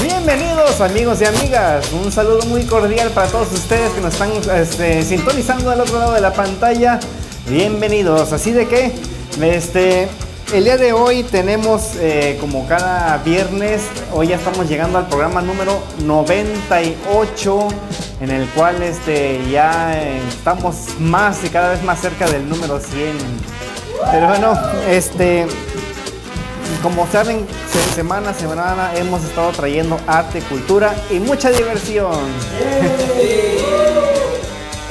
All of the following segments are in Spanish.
Bienvenidos amigos y amigas, un saludo muy cordial para todos ustedes que nos están este, sintonizando al otro lado de la pantalla. Bienvenidos, así de que este, el día de hoy tenemos eh, como cada viernes, hoy ya estamos llegando al programa número 98 en el cual este, ya eh, estamos más y cada vez más cerca del número 100. Pero bueno, este, como saben, semana a semana hemos estado trayendo arte, cultura y mucha diversión.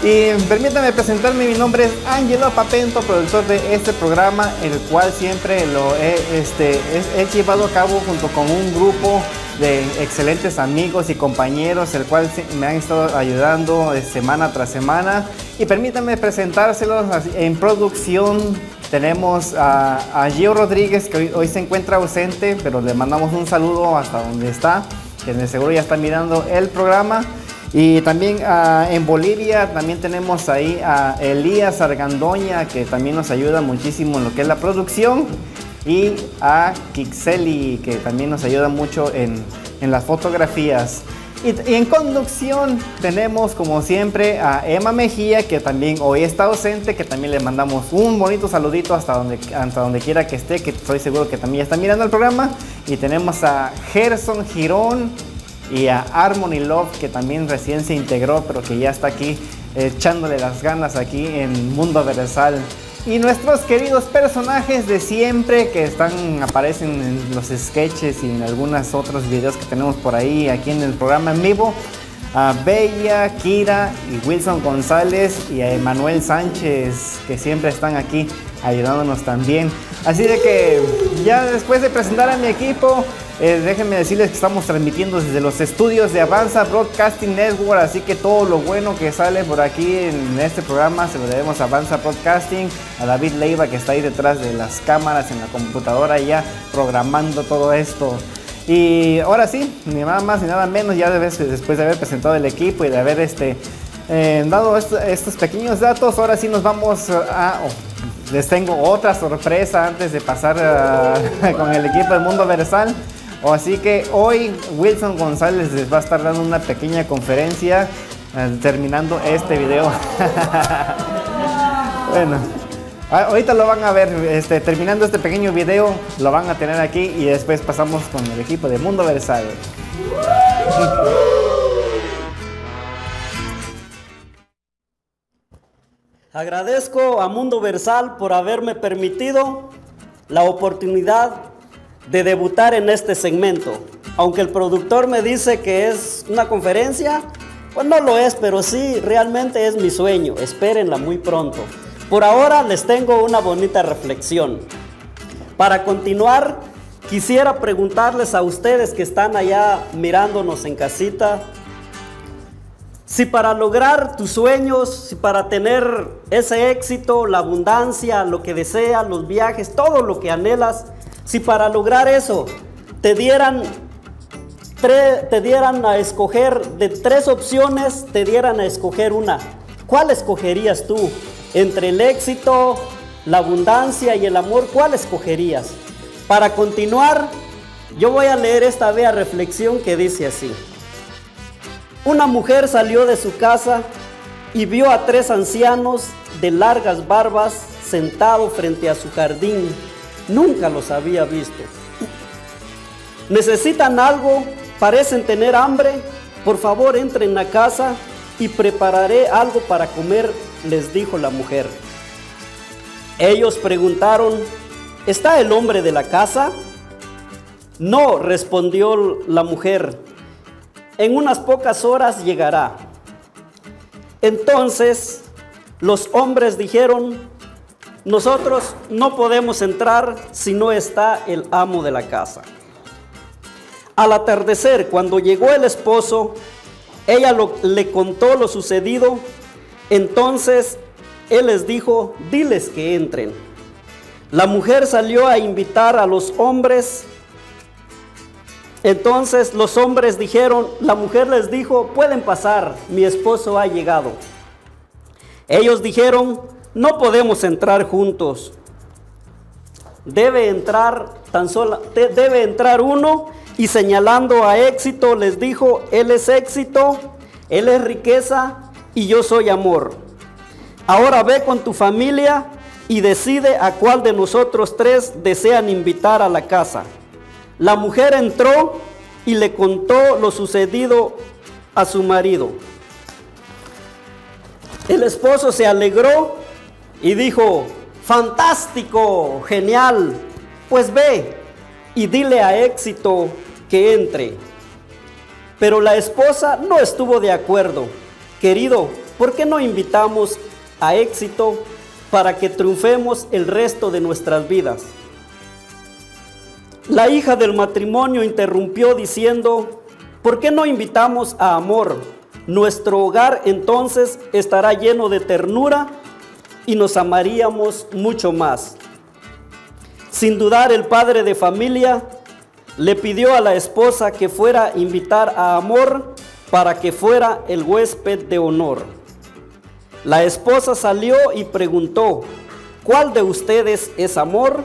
y permítanme presentarme, mi nombre es Angelo Papento, productor de este programa, el cual siempre lo he, este, he llevado a cabo junto con un grupo de excelentes amigos y compañeros, el cual me han estado ayudando semana tras semana. Y permítanme presentárselos en producción. Tenemos a, Gio Rodríguez, que hoy, se encuentra ausente, pero le mandamos un saludo hasta donde está, que de seguro ya está mirando el programa. Y también en Bolivia también tenemos ahí a Elías Argandoña, que también nos ayuda muchísimo en lo que es la producción y a Kixeli, que también nos ayuda mucho en, las fotografías. Y, en conducción tenemos como siempre a Emma Mejía, que también hoy está ausente, que también le mandamos un bonito saludito hasta donde, hasta donde quiera que esté, que estoy seguro que también está mirando el programa. Y tenemos a Gerson Girón y a Harmony Love, que también recién se integró, pero que ya está aquí echándole las ganas aquí en Mundo Versal. Y nuestros queridos personajes de siempre que están, aparecen en los sketches y en algunos otros videos que tenemos por ahí aquí en el programa en vivo. A Bella, Kira y Wilson González y a Emanuel Sánchez que siempre están aquí ayudándonos también. Así de que ya después de presentar a mi equipo, eh, déjenme decirles que estamos transmitiendo desde los estudios de Avanza Broadcasting Network, así que todo lo bueno que sale por aquí en este programa se lo debemos a Avanza Broadcasting, a David Leiva que está ahí detrás de las cámaras en la computadora ya programando todo esto. Y ahora sí, ni nada más ni nada menos, ya después de haber presentado el equipo y de haber este, eh, dado estos pequeños datos, ahora sí nos vamos a... Oh, les tengo otra sorpresa antes de pasar con el equipo del Mundo Versal. Así que hoy Wilson González les va a estar dando una pequeña conferencia eh, terminando este video. bueno, ahorita lo van a ver, este, terminando este pequeño video, lo van a tener aquí y después pasamos con el equipo de Mundo Versal. Agradezco a Mundo Versal por haberme permitido la oportunidad de debutar en este segmento. Aunque el productor me dice que es una conferencia, pues no lo es, pero sí, realmente es mi sueño. Espérenla muy pronto. Por ahora les tengo una bonita reflexión. Para continuar, quisiera preguntarles a ustedes que están allá mirándonos en casita, si para lograr tus sueños, si para tener ese éxito, la abundancia, lo que deseas, los viajes, todo lo que anhelas, si para lograr eso te dieran, te dieran a escoger de tres opciones, te dieran a escoger una, ¿cuál escogerías tú? Entre el éxito, la abundancia y el amor, ¿cuál escogerías? Para continuar, yo voy a leer esta bella reflexión que dice así. Una mujer salió de su casa y vio a tres ancianos de largas barbas sentados frente a su jardín Nunca los había visto. ¿Necesitan algo? ¿Parecen tener hambre? Por favor, entren a casa y prepararé algo para comer, les dijo la mujer. Ellos preguntaron, ¿está el hombre de la casa? No, respondió la mujer, en unas pocas horas llegará. Entonces los hombres dijeron, nosotros no podemos entrar si no está el amo de la casa. Al atardecer, cuando llegó el esposo, ella le contó lo sucedido. Entonces él les dijo, diles que entren. La mujer salió a invitar a los hombres. Entonces los hombres dijeron, la mujer les dijo, pueden pasar, mi esposo ha llegado. Ellos dijeron, no podemos entrar juntos. debe entrar tan solo debe entrar uno y señalando a éxito les dijo, él es éxito, él es riqueza y yo soy amor. Ahora ve con tu familia y decide a cuál de nosotros tres desean invitar a la casa. La mujer entró y le contó lo sucedido a su marido. El esposo se alegró y dijo, fantástico, genial, pues ve y dile a éxito que entre. Pero la esposa no estuvo de acuerdo. Querido, ¿por qué no invitamos a éxito para que triunfemos el resto de nuestras vidas? La hija del matrimonio interrumpió diciendo, ¿por qué no invitamos a amor? Nuestro hogar entonces estará lleno de ternura y nos amaríamos mucho más. Sin dudar, el padre de familia le pidió a la esposa que fuera a invitar a Amor para que fuera el huésped de honor. La esposa salió y preguntó, ¿cuál de ustedes es Amor?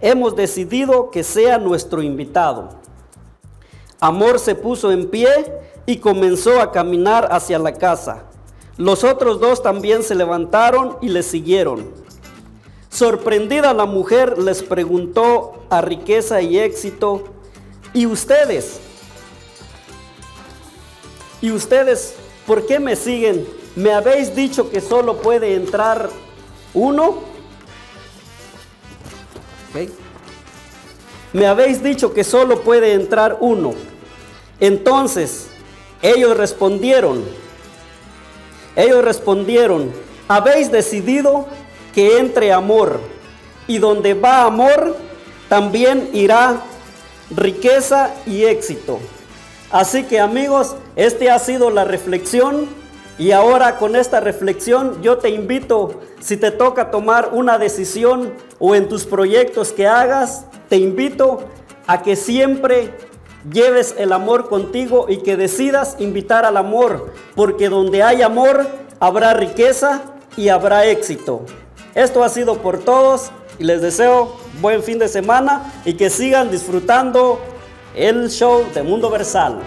Hemos decidido que sea nuestro invitado. Amor se puso en pie y comenzó a caminar hacia la casa. Los otros dos también se levantaron y le siguieron. Sorprendida la mujer les preguntó a riqueza y éxito, ¿y ustedes? ¿Y ustedes por qué me siguen? ¿Me habéis dicho que solo puede entrar uno? Me habéis dicho que solo puede entrar uno. Entonces, ellos respondieron, ellos respondieron, habéis decidido que entre amor, y donde va amor, también irá riqueza y éxito. Así que amigos, este ha sido la reflexión y ahora con esta reflexión yo te invito, si te toca tomar una decisión o en tus proyectos que hagas, te invito a que siempre lleves el amor contigo y que decidas invitar al amor, porque donde hay amor habrá riqueza y habrá éxito. Esto ha sido por todos y les deseo buen fin de semana y que sigan disfrutando el show de Mundo Versal.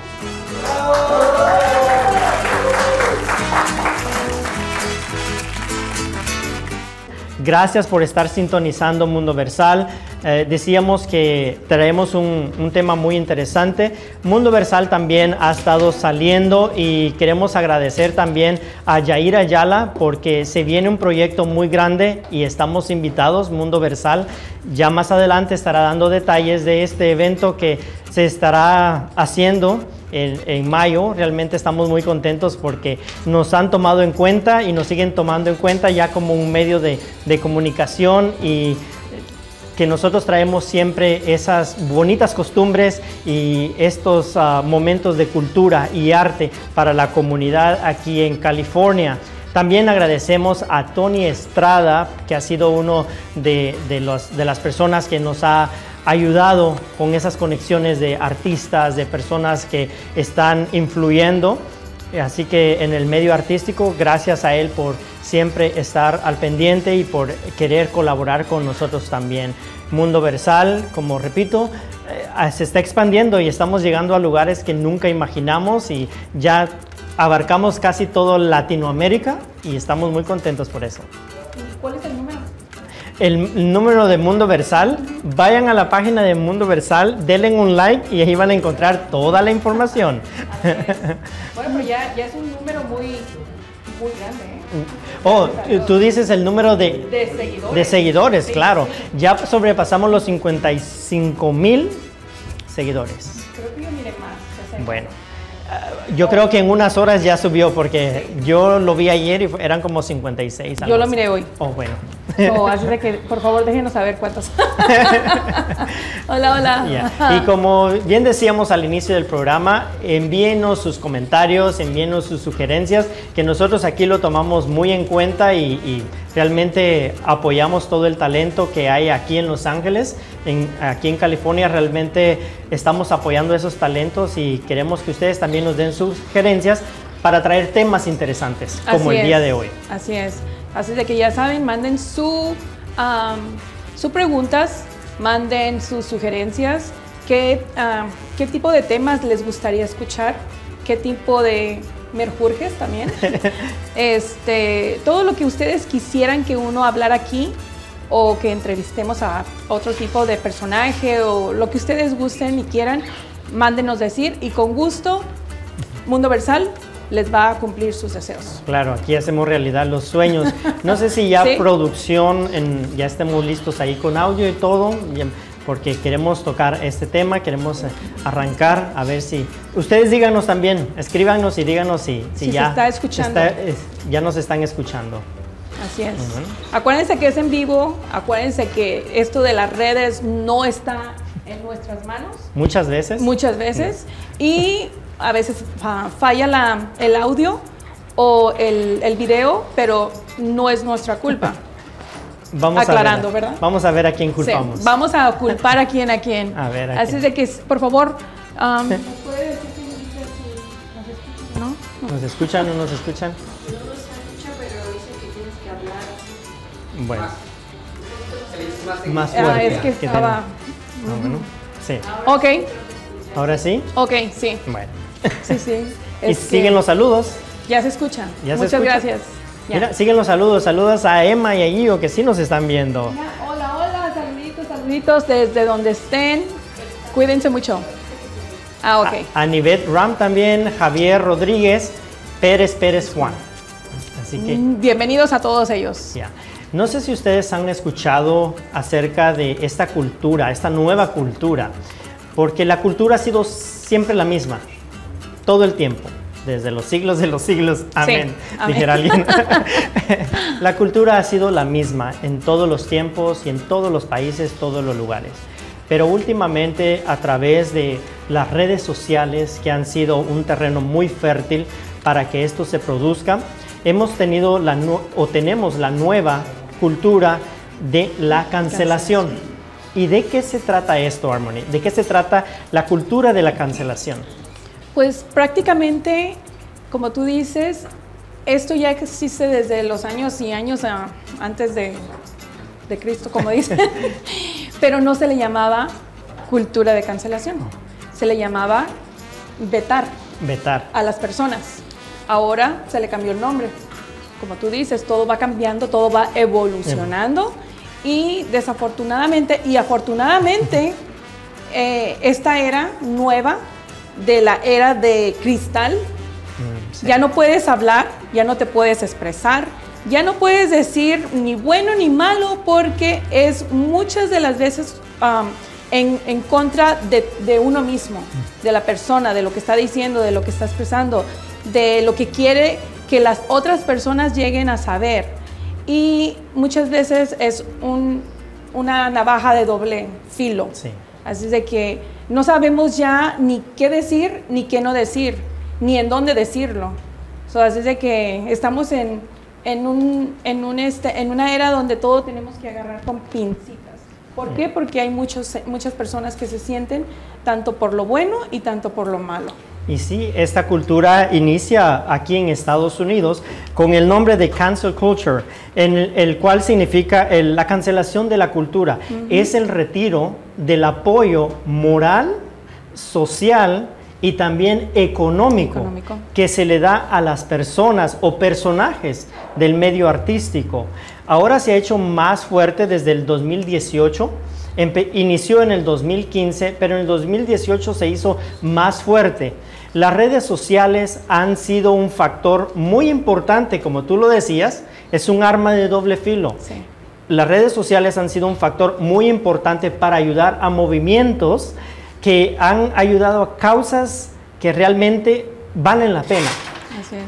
Gracias por estar sintonizando Mundo Versal. Eh, decíamos que traemos un, un, tema muy interesante. Mundo Versal también ha estado saliendo y queremos agradecer también a Yair Ayala porque se viene un proyecto muy grande y estamos invitados, Mundo Versal. Ya más adelante estará dando detalles de este evento que se estará haciendo en, mayo. Realmente estamos muy contentos porque nos han tomado en cuenta y nos siguen tomando en cuenta ya como un medio de, comunicación y que nosotros traemos siempre esas bonitas costumbres y estos ah, momentos de cultura y arte para la comunidad aquí en California. También agradecemos a Tony Estrada, que ha sido uno de, de las personas que nos ha ayudado con esas conexiones de artistas, de personas que están influyendo. Así que en el medio artístico, gracias a él por siempre estar al pendiente y por querer colaborar con nosotros también. Mundo Versal, como repito, eh, se está expandiendo y estamos llegando a lugares que nunca imaginamos y ya abarcamos casi todo Latinoamérica y estamos muy contentos por eso. El número de Mundo Versal, vayan a la página de Mundo Versal, denle un like y ahí van a encontrar toda la información. Bueno, pero ya, ya, es un número muy, muy grande. ¿eh? Oh, tú dices el número de, de seguidores. De seguidores, claro. Ya sobrepasamos los 55 mil seguidores. Creo que yo miré más. Bueno. Yo creo que en unas horas ya subió porque yo lo vi ayer y eran como 56. Yo lo miré hoy. Oh, bueno. Así de que, por favor, déjenos saber cuántos. hola, hola. Y como bien decíamos al inicio del programa, envíenos sus comentarios, envíenos sus sugerencias, que nosotros aquí lo tomamos muy en cuenta y, realmente apoyamos todo el talento que hay aquí en Los Ángeles. aquí en California realmente estamos apoyando esos talentos y queremos que ustedes también nos den sus sugerencias para traer temas interesantes como el día de hoy. Así es. Así de que ya saben, manden su, sus preguntas manden sus sugerencias, qué, qué tipo de temas les gustaría escuchar, qué tipo de merjurjes también. este, todo lo que ustedes quisieran que uno hablara aquí o que entrevistemos a otro tipo de personaje o lo que ustedes gusten y quieran, mándenos decir y con gusto, Mundo Versal les va a cumplir sus deseos. Claro, aquí hacemos realidad los sueños. No sé si ya producción, ya estemos listos ahí con audio y todo, porque queremos tocar este tema, queremos eh, arrancar, a ver si... Ustedes díganos también, escríbanos y díganos si, si, ya, está escuchando. ya nos están escuchando. Así es. Acuérdense que es en vivo, acuérdense que esto de las redes no está en nuestras manos. Muchas veces. Muchas veces. Y a veces falla la, el audio o el, el, video, pero no es nuestra culpa. Vamos Aclarando, a ver, ¿verdad? Vamos a ver a quién culpamos. vamos a culpar a quién a quién. A ver, Así de que, por favor, um, ¿no? ¿Nos escuchan o no nos escuchan? Bueno. Más fuerte. Ah, es que estaba... Ah, bueno. Sí. Ok. ¿Ahora sí? Ok, sí. Bueno. Sí, sí. y siguen los saludos. Ya se escucha. ¿Ya Muchas se escucha? gracias. Mira, siguen los saludos. Saludos a Emma y a Gio que sí nos están viendo. Hola, hola, saluditos, saluditos desde donde estén. Cuídense mucho. Ah, ok. A, a Nivet Ram también, Javier Rodríguez, Pérez Pérez Juan. Así que. Mm, Bienvenidos a todos ellos. Ya. No sé si ustedes han escuchado acerca de esta cultura, esta nueva cultura, porque la cultura ha sido siempre la misma, todo el tiempo, desde los siglos de los siglos. Amén, Sí, amén. dijera alguien. la cultura ha sido la misma en todos los tiempos y en todos los países, todos los lugares. Pero últimamente a través de las redes sociales, que han sido un terreno muy fértil para que esto se produzca, hemos tenido la o tenemos la nueva cultura de la cancelación. ¿Y de qué se trata esto, Harmony? ¿De qué se trata la cultura de la cancelación? Pues prácticamente, como tú dices, esto ya existe desde los años y años ah, antes de, de Cristo, como dicen, pero no se le llamaba cultura de cancelación, se le llamaba vetar Vetar. a las personas. Ahora se le cambió el nombre. Como tú dices, todo va cambiando, todo va evolucionando y desafortunadamente y afortunadamente eh, esta era nueva de la era de cristal Mm, sí. ya no puedes hablar, ya no te puedes expresar, ya no puedes decir ni bueno ni malo porque es muchas de las veces um, en, en contra de, de uno mismo, de la persona, de lo que está diciendo, de lo que está expresando, de lo que quiere que las otras personas lleguen a saber. Y muchas veces es un- una navaja de doble filo. Sí. Así es de que no sabemos ya ni qué decir ni qué no decir, ni en dónde decirlo. So, así es de que estamos en, en, un, en, un este, en una era donde todo tenemos que agarrar con pincitas. ¿Por qué? Porque hay muchos, muchas personas que se sienten tanto por lo bueno y tanto por lo malo. Y sí, esta cultura inicia aquí en Estados Unidos con el nombre de cancel culture, en el, el cual significa el- la cancelación de la cultura. Es el retiro del apoyo moral, social y también económico, Económico. que se le da a las personas o personajes del medio artístico. Ahora se ha hecho más fuerte desde el 2018. Empe- inició en el 2015, pero en el 2018 se hizo más fuerte. Las redes sociales han sido un factor muy importante, como tú lo decías, es un arma de doble filo. Sí. Las redes sociales han sido un factor muy importante para ayudar a movimientos que han ayudado a causas que realmente valen la pena.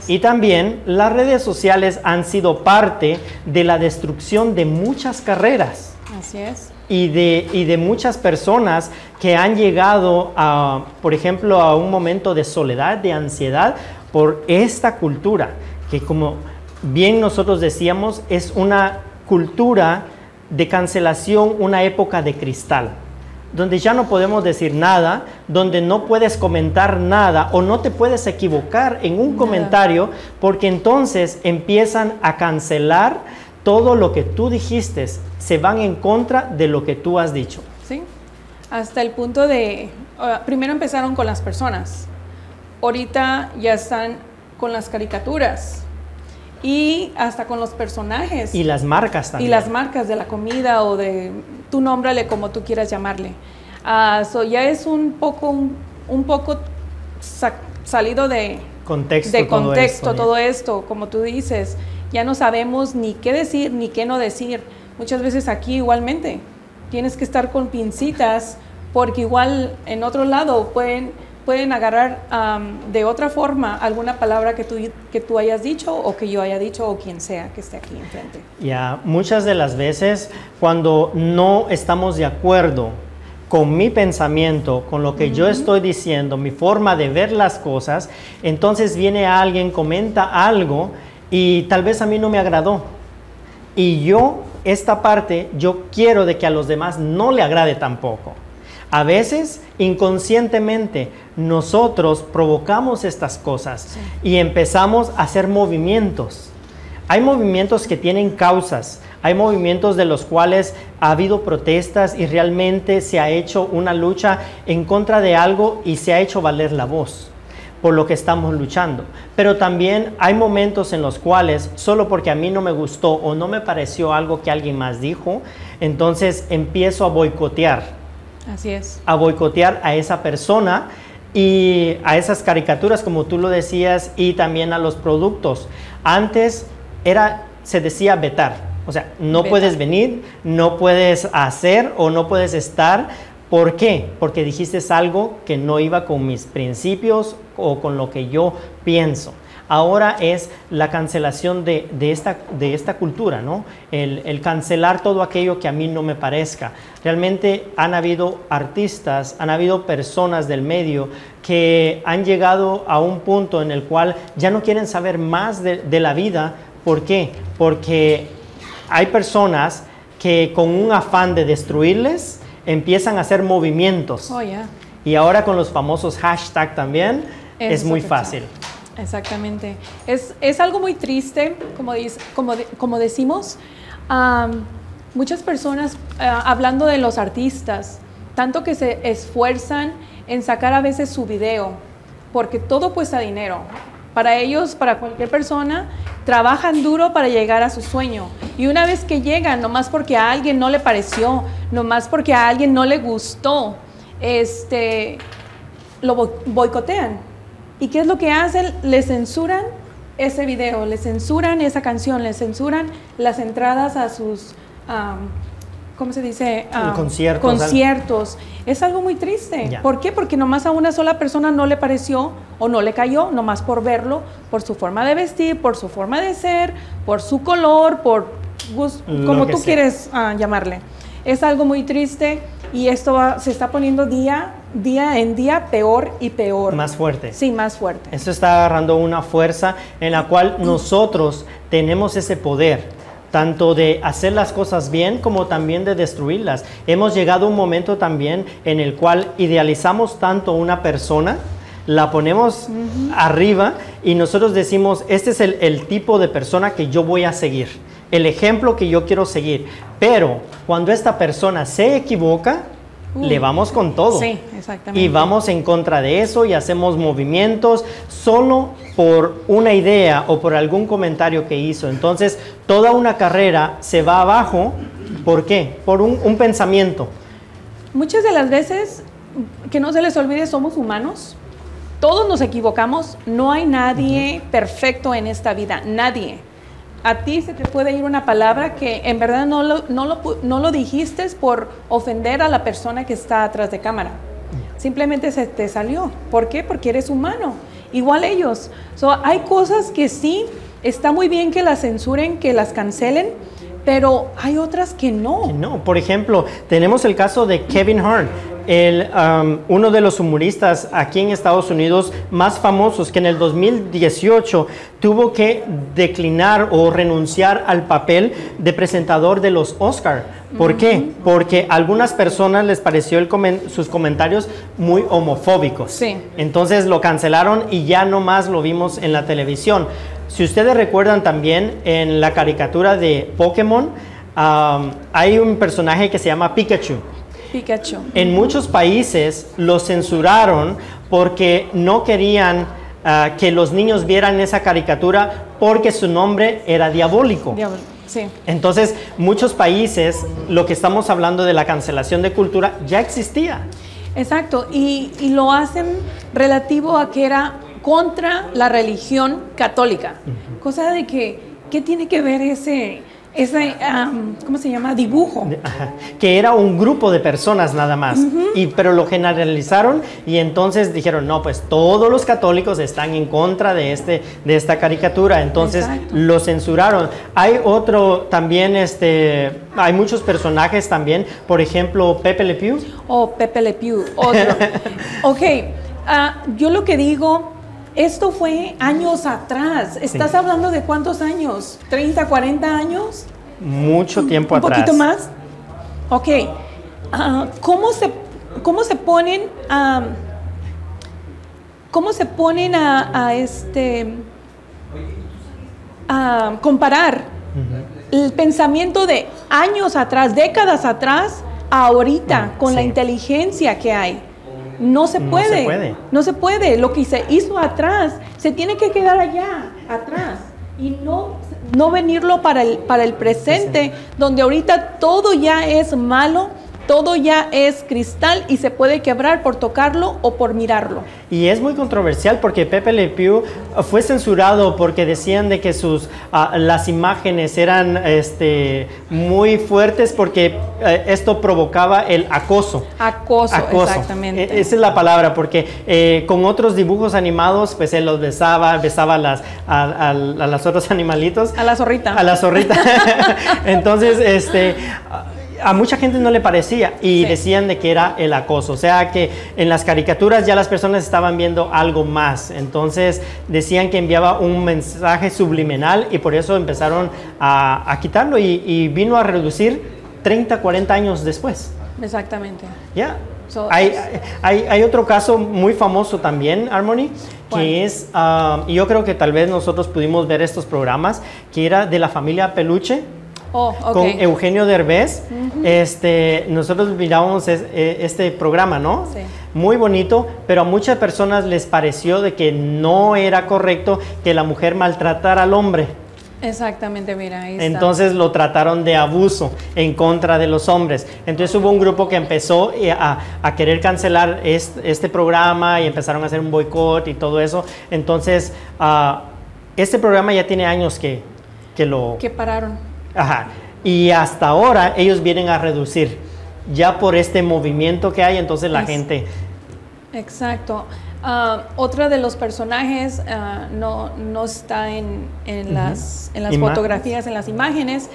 Y también las redes sociales han sido parte de la destrucción de muchas carreras Así es. y de, y de muchas personas que han llegado a, por ejemplo, a un momento de soledad, de ansiedad por esta cultura, que como bien nosotros decíamos, es una cultura de cancelación, una época de cristal, donde ya no podemos decir nada, donde no puedes comentar nada o no te puedes equivocar en un Nada. comentario, porque entonces empiezan a cancelar todo lo que tú dijiste, se van en contra de lo que tú has dicho. Hasta el punto de, uh, primero empezaron con las personas, ahorita ya están con las caricaturas y hasta con los personajes. Y las marcas Y también. las marcas de la comida o de, tú nómbrale como tú quieras llamarle. Ah, so ya es un poco, un, un poco sa- salido de, contexto. de todo contexto esto, todo esto, como tú dices. Ya no sabemos ni qué decir ni qué no decir. Muchas veces aquí igualmente tienes que estar con pincitas porque igual en otro lado pueden, pueden agarrar de otra forma alguna palabra que tú, que tú hayas dicho o que yo haya dicho o quien sea que esté aquí enfrente. Ya, muchas de las veces cuando no estamos de acuerdo con mi pensamiento, con lo que yo estoy diciendo, mi forma de ver las cosas, entonces viene alguien, comenta algo y tal vez a mí no me agradó. Y yo, esta parte, yo quiero de que a los demás no le agrade tampoco. A veces, inconscientemente, nosotros provocamos estas cosas y empezamos a hacer movimientos. Hay movimientos que tienen causas, hay movimientos de los cuales ha habido protestas y realmente se ha hecho una lucha en contra de algo y se ha hecho valer la voz por lo que estamos luchando. Pero también hay momentos en los cuales, solo porque a mí no me gustó o no me pareció algo que alguien más dijo, entonces empiezo a boicotear Así es. a boicotear a esa persona y a esas caricaturas, como tú lo decías, y también a los productos. Antes era, se decía vetar, o sea, no Vetar. puedes venir, no puedes hacer o no puedes estar. ¿Por qué? Porque dijiste algo que no iba con mis principios o con lo que yo pienso. Ahora es la cancelación de, de esta, de esta cultura, ¿no? El, el cancelar todo aquello que a mí no me parezca. Realmente han habido artistas, han habido personas del medio que han llegado a un punto en el cual ya no quieren saber más de, de la vida. ¿Por qué? Porque hay personas que con un afán de destruirles empiezan a hacer movimientos. Oh, ya. Y ahora con los famosos hashtag también es muy fácil. Exactamente. Es, es algo muy triste, como, dice- como, de- como decimos. Muchas personas, ah, hablando de los artistas, tanto que se esfuerzan en sacar a veces su video, porque todo cuesta dinero. Para ellos, para cualquier persona, trabajan duro para llegar a su sueño. Y una vez que llegan, nomás porque a alguien no le pareció, nomás porque a alguien no le gustó, este, lo bo- boicotean. ¿Y qué es lo que hacen? Le censuran ese video, le censuran esa canción, le censuran las entradas a sus, ¿cómo se dice? Am, conciertos, conciertos. Es algo muy triste. Ya. ¿Por qué? Porque nomás a una sola persona no le pareció o no le cayó, nomás por verlo, por su forma de vestir, por su forma de ser, por su color, por Lo como tú sea. quieres ah, llamarle. Es algo muy triste y esto va- se está poniendo día, día en día peor y peor. Más fuerte. Sí, más fuerte. Eso está agarrando una fuerza en la cual nosotros tenemos ese poder, tanto de hacer las cosas bien como también de destruirlas. Hemos llegado a un momento también en el cual idealizamos tanto una persona, la ponemos arriba y nosotros decimos, este es el, el tipo de persona que yo voy a seguir, el ejemplo que yo quiero seguir. Pero cuando esta persona se equivoca, Uh. le vamos con todo. Sí, exactamente. Y vamos en contra de eso y hacemos movimientos solo por una idea o por algún comentario que hizo. Entonces, toda una carrera se va abajo. ¿Por qué? Por un, un pensamiento. Muchas de las veces, que no se les olvide, somos humanos. Todos nos equivocamos. No hay nadie perfecto en esta vida. Nadie. A ti se te puede ir una palabra que en verdad no lo, no lo, no lo dijiste por ofender a la persona que está atrás de cámara. Simplemente se te salió. ¿Por qué? Porque eres humano. Igual ellos. So, hay cosas que sí, está muy bien que las censuren, que las cancelen, pero hay otras que no. Que No, por ejemplo, tenemos el caso de Kevin Hart, el, um, uno de los humoristas aquí en Estados Unidos más famosos, que en el 2018 tuvo que declinar o renunciar al papel de presentador de los Oscar. ¿Por qué? Porque a algunas personas les pareció el comen- sus comentarios muy homofóbicos. Sí. Entonces lo cancelaron y ya no más lo vimos en la televisión. Si ustedes recuerdan también en la caricatura de Pokémon, um, hay un personaje que se llama Pikachu. Pikachu. En muchos países lo censuraron porque no querían ah, que los niños vieran esa caricatura porque su nombre era diabólico. Diablo. Sí. Entonces, muchos países, lo que estamos hablando de la cancelación de cultura, ya existía. Exacto, y, y lo hacen relativo a que era contra la religión católica. Cosa de que, ¿qué tiene que ver ese, ese am, ¿cómo se llama? Dibujo. Ajá. Que era un grupo de personas nada más, y, pero lo generalizaron y entonces dijeron, no, pues todos los católicos están en contra de, este, de esta caricatura, entonces Exacto. lo censuraron. Hay otro también, este, hay muchos personajes también, por ejemplo, Pepe Le Pew. O Pepe Le Pew, otro. ok, ah, yo lo que digo, esto fue años atrás. ¿Estás Sí. hablando de cuántos años? ¿30, 40 años? Mucho tiempo ¿Un atrás. poquito más? Ok. Ah, ¿cómo, se, ¿Cómo se ponen a... ¿Cómo se ponen a, a este... a comparar el pensamiento de años atrás, décadas atrás, ahorita, Mm, con la inteligencia que hay? No se No se puede. puede. No se puede. Lo que se hizo atrás se tiene que quedar allá, atrás. Y no, no venirlo para el, para el presente, donde ahorita todo ya es malo, todo ya es cristal y se puede quebrar por tocarlo o por mirarlo. Y es muy controversial porque Pepe Le Pew uh, fue censurado porque decían de que sus ah, las imágenes eran este, muy fuertes porque eh, esto provocaba el acoso. Acoso, Acoso. exactamente. E- Esa es la palabra, porque eh, con otros dibujos animados, pues él los besaba, besaba a las, a, a- a las otros animalitos. A la zorrita. A la zorrita. Entonces, este, a mucha gente no le parecía y Sí. decían de que era el acoso. O sea que en las caricaturas ya las personas estaban viendo algo más. Entonces decían que enviaba un mensaje subliminal y por eso empezaron a, a quitarlo y, y vino a reducir 30, 40 años después. Exactamente. Ya. So, hay, hay, hay otro caso muy famoso también, Harmony, ¿Cuál? que es, ah, y yo creo que tal vez nosotros pudimos ver estos programas, que era de la familia Peluche. Oh, ok. Con Eugenio Derbez, este, nosotros mirábamos es- eh, este programa, ¿no? Sí. Muy bonito, pero a muchas personas les pareció de que no era correcto que la mujer maltratara al hombre. Exactamente, mira, ahí está. Entonces lo trataron de abuso en contra de los hombres. Entonces hubo un grupo que empezó eh, a, a querer cancelar est- este, programa y empezaron a hacer un boicot y todo eso. Entonces, ah, este programa ya tiene años que, que lo... que pararon. Ajá. Y hasta ahora ellos vienen a reducir. Ya por este movimiento que hay, entonces la Es- gente... Exacto. Ah, otra de los personajes ah, no, no está en, en las, en las fotografías, en las imágenes,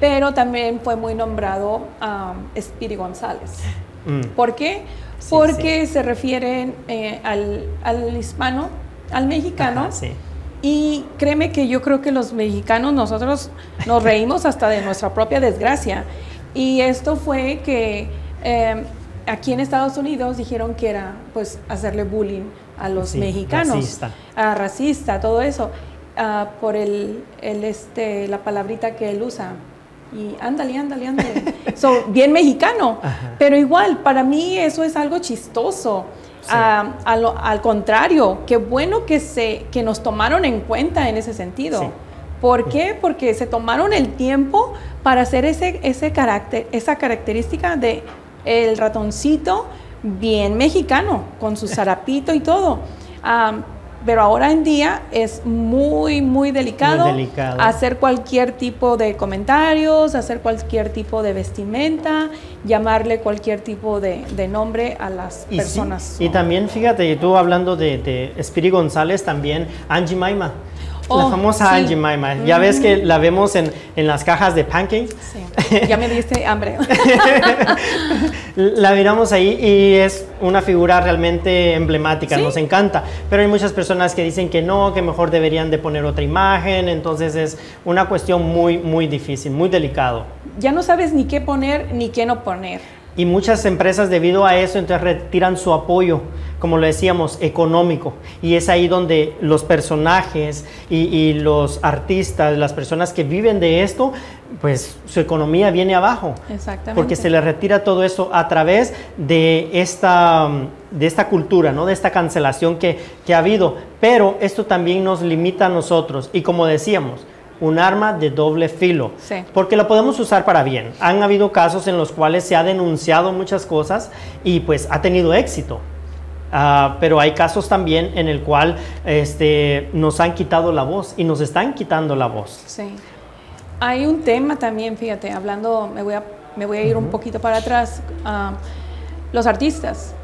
pero también fue muy nombrado ah, Speedy González. mm, ¿Por qué? Sí, Porque se refieren eh, al, al hispano, al mexicano. ajá, sí. Y créeme que yo creo que los mexicanos nosotros nos reímos hasta de nuestra propia desgracia. Y esto fue que eh, aquí en Estados Unidos dijeron que era pues hacerle bullying a los Sí, mexicanos, racista. a racista, todo eso, ah, por el, el, este, la palabrita que él usa. Y ándale, ándale, ándale. So, bien mexicano. Ajá. Pero igual, para mí eso es algo chistoso. Sí. Ah, a lo- al contrario, qué bueno que, se, que nos tomaron en cuenta en ese sentido. Sí. ¿Por qué? Porque se tomaron el tiempo para hacer ese, ese carácter, esa característica de el ratoncito bien mexicano, con su zarapito y todo. Ah, pero ahora en día es muy, muy delicado, Muy delicado. hacer cualquier tipo de comentarios, hacer cualquier tipo de vestimenta, llamarle cualquier tipo de, de nombre a las Y, sí, personas. y también, fíjate, tú hablando de, de Spiri González, también Angie Maima. La Oh, famosa sí. Angie Maima. Ya ves que la vemos en, en las cajas de pancakes. Sí, ya me diste hambre. La miramos ahí y es una figura realmente emblemática, Sí. nos encanta. Pero hay muchas personas que dicen que no, que mejor deberían de poner otra imagen. Entonces es una cuestión muy, muy difícil, muy delicado. ya no sabes ni qué poner ni qué no poner. Y muchas empresas debido a eso entonces retiran su apoyo, como lo decíamos, económico. Y es ahí donde los personajes y, y los artistas, las personas que viven de esto, pues su economía viene abajo. Exactamente. Porque se le retira todo eso a través de esta, de esta cultura, ¿no? de esta cancelación que, que ha habido. Pero esto también nos limita a nosotros. Y como decíamos, un arma de doble filo. Sí. Porque la podemos usar para bien. Han habido casos en los cuales se ha denunciado muchas cosas y pues ha tenido éxito. Ah, pero hay casos también en el cual este, nos han quitado la voz y nos están quitando la voz. Sí. Hay un tema también, fíjate, hablando, me voy a, me voy a ir un poquito para atrás. ah, los artistas,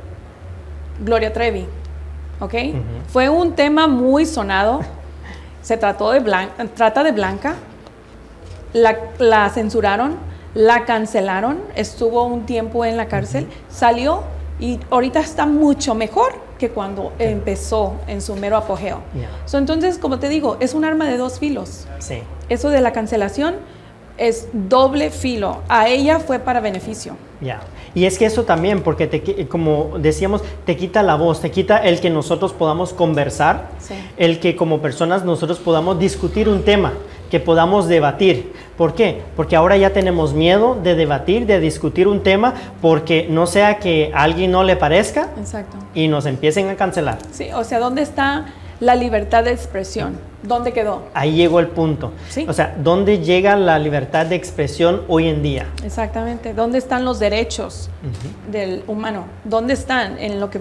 Gloria Trevi, ¿ok? Fue un tema muy sonado. Se trató de Blanca, trata de Blanca. La, la censuraron, la cancelaron, estuvo un tiempo en la cárcel, salió y ahorita está mucho mejor que cuando empezó en su mero apogeo. So, entonces, como te digo, es un arma de dos filos. Sí. Eso de la cancelación es doble filo. A ella fue para beneficio. Ya. Y es que eso también, porque te, qui- como decíamos, te quita la voz, te quita el que nosotros podamos conversar, Sí. el que como personas nosotros podamos discutir un tema, que podamos debatir. ¿Por qué? Porque ahora ya tenemos miedo de debatir, de discutir un tema, porque no sea que a alguien no le parezca Exacto. y nos empiecen a cancelar. Sí, o sea, ¿dónde está la libertad de expresión? ¿Dónde quedó? Ahí llegó el punto. Sí. O sea, ¿dónde llega la libertad de expresión hoy en día? Exactamente. ¿Dónde están los derechos del humano? ¿Dónde están? En lo que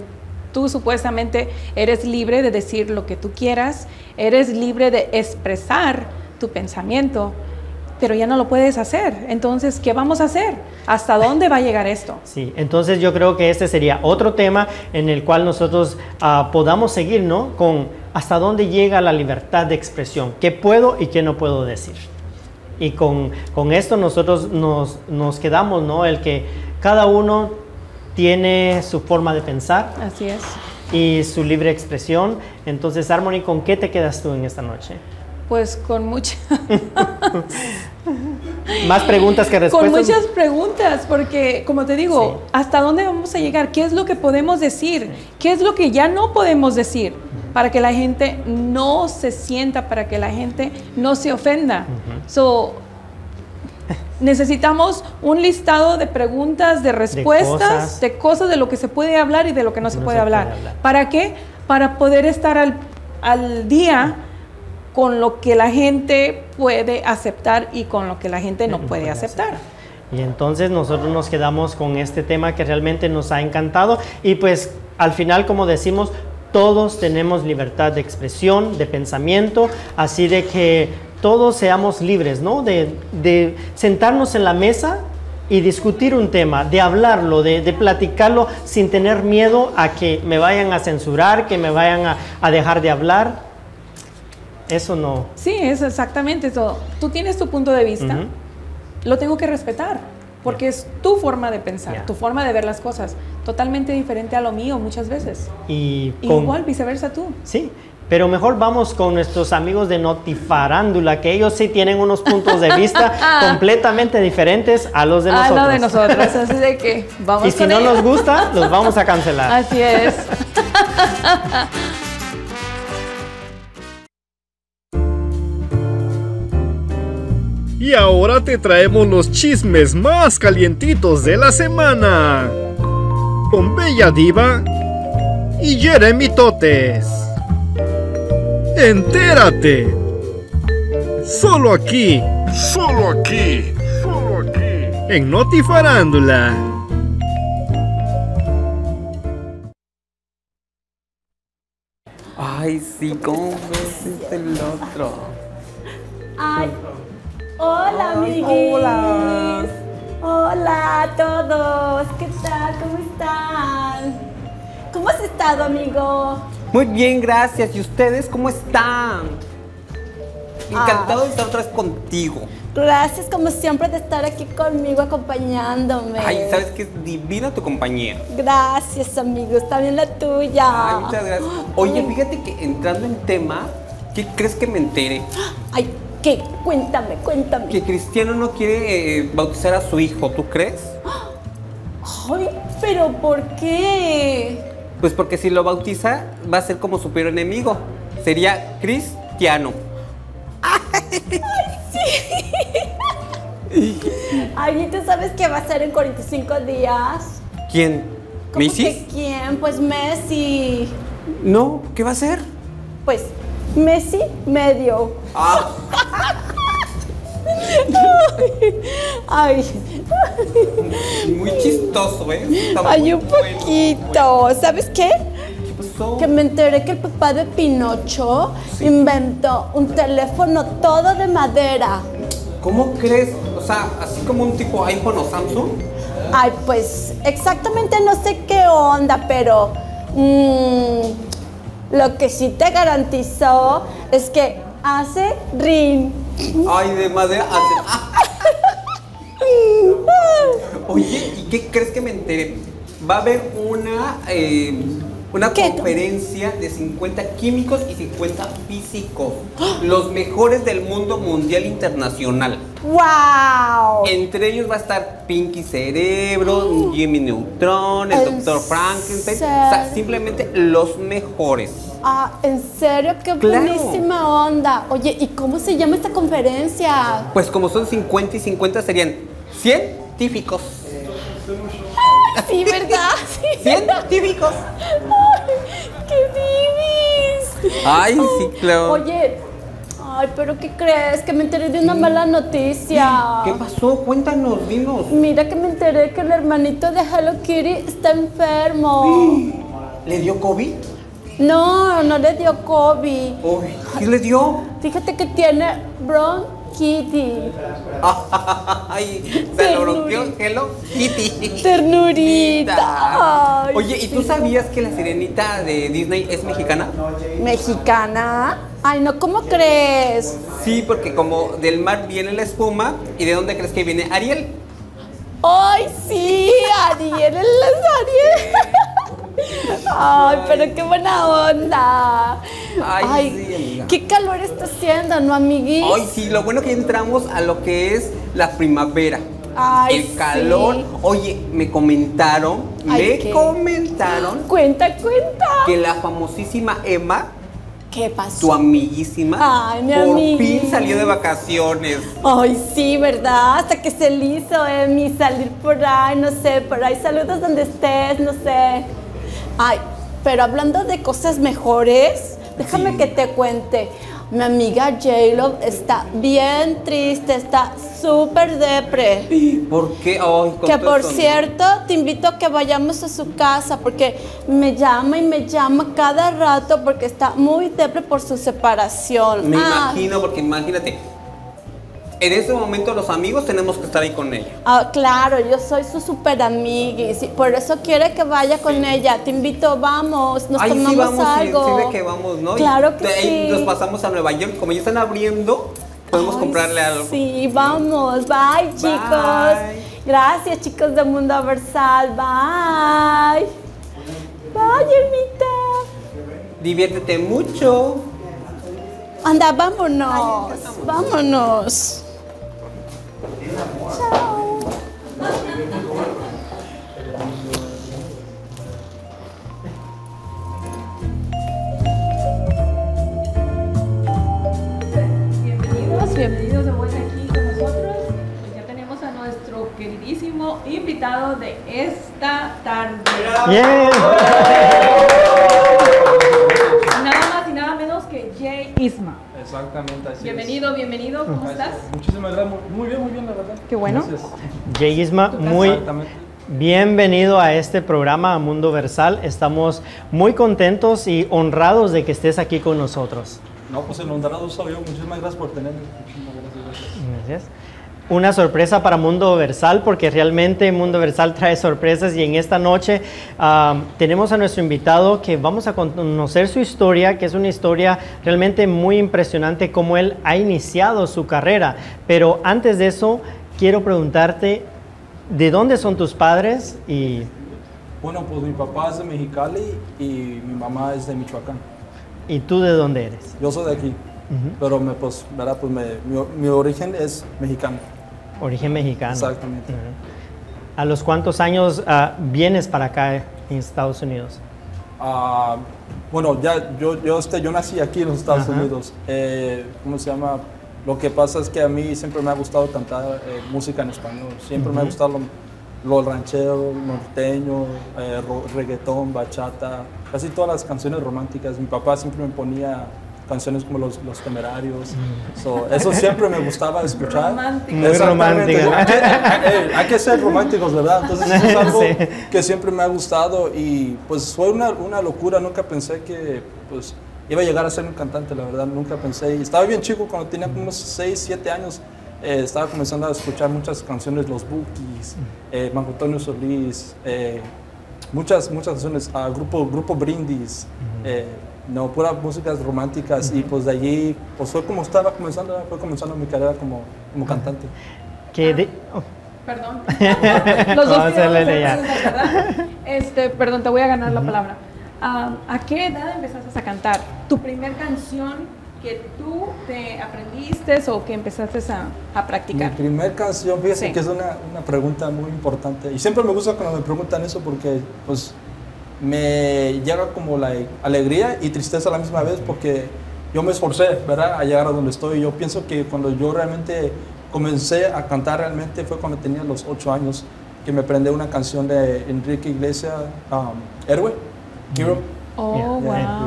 tú supuestamente eres libre de decir lo que tú quieras, eres libre de expresar tu pensamiento, pero ya no lo puedes hacer. Entonces, ¿qué vamos a hacer? ¿Hasta dónde va a llegar esto? Sí, entonces yo creo que este sería otro tema en el cual nosotros ah, podamos seguir, ¿no? Con hasta dónde llega la libertad de expresión, qué puedo y qué no puedo decir. Y con, con esto nosotros nos, nos quedamos, ¿no? El que cada uno tiene su forma de pensar Así es. y su libre expresión. Entonces, Harmony, ¿con qué te quedas tú en esta noche? Pues con mucha... Más preguntas que Con respuestas. muchas preguntas, porque como te digo, Sí. ¿hasta dónde vamos a llegar? ¿Qué es lo que podemos decir? ¿Qué es lo que ya no podemos decir? Para que la gente no se sienta, para que la gente no se ofenda. So, necesitamos un listado de preguntas, de respuestas, de cosas. cosas. de lo que se puede hablar y de lo que no se puede se puede hablar. hablar. ¿Para qué? Para poder estar al, al día con lo que la gente puede aceptar y con lo que la gente no No puede puede aceptar. Y entonces nosotros nos quedamos con este tema que realmente nos ha encantado y pues al final como decimos todos tenemos libertad de expresión, de pensamiento, así de que todos seamos libres, ¿no? De, de sentarnos en la mesa y discutir un tema, de hablarlo, de, de platicarlo sin tener miedo a que me vayan a censurar, que me vayan a, a dejar de hablar. Eso no. Sí, es exactamente eso. Tú tienes tu punto de vista, lo tengo que respetar, porque es tu forma de pensar, tu forma de ver las cosas, totalmente diferente a lo mío muchas veces. Y con- Igual, viceversa tú. Sí, pero mejor vamos con nuestros amigos de Notifarándula, que ellos sí tienen unos puntos de vista completamente diferentes a los de a nosotros. lo de nosotros, así de que vamos Y si con no nos gusta, los vamos a cancelar. Así es. Y ahora te traemos los chismes más calientitos de la semana. Con Bella Diva y Jeremy Totes. Entérate. Solo aquí. Solo aquí. Solo aquí. En Notifarándula. Ay, sí, ¿cómo ves este el otro? Ay, hola, amiguis. hola. Hola a todos. ¿Qué tal? ¿Cómo están? ¿Cómo has estado, amigo? Muy bien, gracias. ¿Y ustedes cómo están? Encantado de estar otra vez contigo. Gracias, como siempre, de estar aquí conmigo, acompañándome. Ay, sabes que es divina tu compañía. Gracias, amigos. También la tuya. Ay, muchas gracias. Oye, fíjate que entrando en tema, ¿qué crees que me entere? Ay, ¿qué? Cuéntame, cuéntame. Que Cristiano no quiere eh, bautizar a su hijo, ¿tú crees? Ay, pero ¿por qué? Pues porque si lo bautiza, va a ser como su peor enemigo. Sería cristiano. Ay, ¿y tú sabes qué va a ser en 45 días? ¿Quién? ¿Cómo ¿Macy's? que quién? Pues Messi. No, ¿qué va a hacer? Pues Messi medio. Ah, Ay, muy chistoso, ¿eh? Está ay, un bueno. poquito. ¿Sabes qué? ¿Qué pasó? Que me enteré que el papá de Pinocho inventó un teléfono todo de madera. ¿Cómo crees? O sea, así como un tipo iPhone o Samsung. Ay, pues exactamente no sé qué onda, pero mm, lo que sí te garantizó es que hace ring. Ay, de madera. hace-. Oye, ¿y qué crees que me enteré? Va a haber una, eh, una ¿Qué? conferencia de 50 químicos y 50 físicos. Los mejores del mundo mundial internacional. ¡Wow! Entre ellos va a estar Pinky Cerebro, Jimmy Neutron, el ¿En Dr. Frankenstein. O sea, simplemente los mejores. Ah, ¿en serio? ¡Qué Claro. buenísima onda! Oye, ¿y cómo se llama esta conferencia? Pues como son 50 y 50 serían científicos. Sí, ¿verdad? Sí. Científicos. Ay, ¡Qué vivis! Ay, sí, claro. Oye, ay, pero ¿qué crees? Que me enteré de una mala noticia. ¿Qué pasó? Cuéntanos, dinos. Mira que me enteré que el hermanito de Hello Kitty está enfermo. ¿Le dio COVID? No, no le dio COVID. Uy, ¿qué le dio? Fíjate que tiene bronquitis. Ay, se lo bloqueó Hello Kitty. Ternurita. Ay, Oye, ¿y tú sí. sabías que la sirenita de Disney es mexicana? ¿Mexicana? Ay, no, ¿cómo crees? Sí, porque como del mar viene la espuma, ¿y de dónde crees que viene Ariel? Ay, sí, Ariel, es Ariel. Ay, pero qué buena onda. Ay, sí, amiga. qué calor está haciendo, ¿no, amiguis? Ay, sí, lo bueno que ya entramos a lo que es la primavera. Ay, El calor. sí. Oye, me comentaron, Ay, me ¿qué? comentaron Cuenta, cuenta. que la famosísima Emma, ¿Qué pasó? tu amiguísima, Ay, mi por amiguis. fin salió de vacaciones. Ay, sí, ¿verdad? Hasta que se le hizo, Emi, salir por ahí, no sé, por ahí. Saludos donde estés, no sé. Ay, pero hablando de cosas mejores, déjame Sí. que te cuente. Mi amiga J-Lo está bien triste, está súper depre. ¿Por qué? Que por cierto, te invito a que vayamos a su casa porque me llama y me llama cada rato porque está muy depre por su separación. Me Ah, imagino, porque imagínate, en ese momento los amigos tenemos que estar ahí con ella. Ah, claro, yo soy su super amiguis y por eso quiere que vaya con ella. Te invito, vamos, nos Ay, tomamos sí, vamos, sí, algo. sí, de que vamos, ¿no? Claro que sí. Nos pasamos a Nueva York, como ya están abriendo, podemos Ay, comprarle algo. Sí, vamos. Bye, chicos. Gracias, chicos de Mundo Versal. Bye. Bye, Ermita. Diviértete mucho. Anda, vámonos. Vámonos. Chao. Bienvenidos, bienvenidos de vuelta aquí con nosotros. Pues ya tenemos a nuestro queridísimo invitado de esta tarde. Yeah. Nada más y nada menos que Jay Isma. Exactamente, así es. Bienvenido, bienvenido, ¿cómo estás? Muchísimas gracias. Muy- bien, muy bien, la verdad. Qué bueno. Gracias. Jay Isma, muy Exactamente. bienvenido a este programa a Mundo Versal. Estamos muy contentos y honrados de que estés aquí con nosotros. No, pues el honrado soy yo. Muchísimas gracias por tenerme. Muchísimas gracias. gracias. Una sorpresa para Mundo Versal porque realmente Mundo Versal trae sorpresas y en esta noche tenemos a nuestro invitado que vamos a conocer su historia, que es una historia realmente muy impresionante cómo él ha iniciado su carrera. Pero antes de eso, quiero preguntarte, ¿de dónde son tus padres? Y, Bueno, pues mi papá es de Mexicali y mi mamá es de Michoacán. y tú de dónde eres? Yo soy de aquí. Pero me, pues, ¿verdad? Pues me- mi, mi origen es mexicano. Origen mexicano. Exactamente. Ujú. ¿A los cuántos años ah, vienes para acá en Estados Unidos? Ah, bueno, ya yo, yo, este, yo nací aquí en los Estados Ajá. Unidos. Eh, ¿Cómo se llama? Lo que pasa es que a mí siempre me ha gustado cantar eh, música en español. Siempre me ha gustado lo, lo ranchero, norteño, eh, reggaetón, bachata, casi todas las canciones románticas. Mi papá siempre me ponía canciones como Los, los Temerarios. So, eso siempre me gustaba escuchar. Romántico. Muy romántico. Hay que, eh, hay que ser románticos, ¿verdad? Entonces eso es algo Sí. que siempre me ha gustado y pues fue una, una locura. Nunca pensé que pues iba a llegar a ser un cantante, la verdad. Nunca pensé. Y estaba bien chico cuando tenía como unos 6, 7 años. eh, estaba comenzando a escuchar muchas canciones, Los Bookies, eh, Marco Antonio Solís, eh, muchas, muchas canciones, ah, grupo, grupo Brindis, eh, no, puras músicas románticas y pues de allí, pues fue como estaba comenzando, fue comenzando mi carrera como, como cantante. Que de- oh, Perdón. Los dos Vamos a quedamos hacerle ya. Este, perdón, te voy a ganar la palabra. Ah, ¿A qué edad empezaste a cantar? ¿Tu primer canción que tú te aprendiste o que empezaste a, a Mi practicar? primer canción, fíjese Sí. que es una, una pregunta muy importante. Y siempre me gusta cuando me preguntan eso porque pues me llega como la alegría y tristeza a la misma vez porque yo me esforcé, ¿verdad? A llegar a donde estoy. Yo pienso que cuando yo realmente comencé a cantar realmente fue cuando tenía los ocho años que me aprendí una canción de Enrique Iglesias, um, Héroe, Hero. Oh, Yeah, wow. yeah.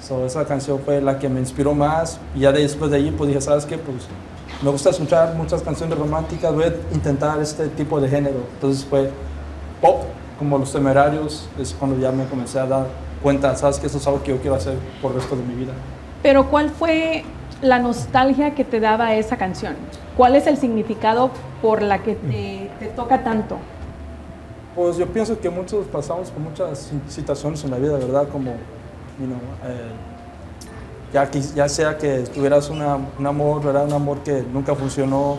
So, esa canción fue la que me inspiró más y ya después de allí pues dije, ¿sabes qué? Pues me gusta escuchar muchas canciones románticas, voy a intentar este tipo de género. Entonces fue pop, como Los Temerarios, es cuando ya me comencé a dar cuenta, ¿sabes que Eso es algo que yo quiero hacer por el resto de mi vida. Pero ¿cuál fue la nostalgia que te daba esa canción? ¿Cuál es el significado por la que te, te toca tanto? Pues yo pienso que muchos pasamos por muchas situaciones en la vida, ¿verdad? Como, you know, eh, ya, quis- ya sea que tuvieras una, un amor, ¿verdad? Un amor que nunca funcionó,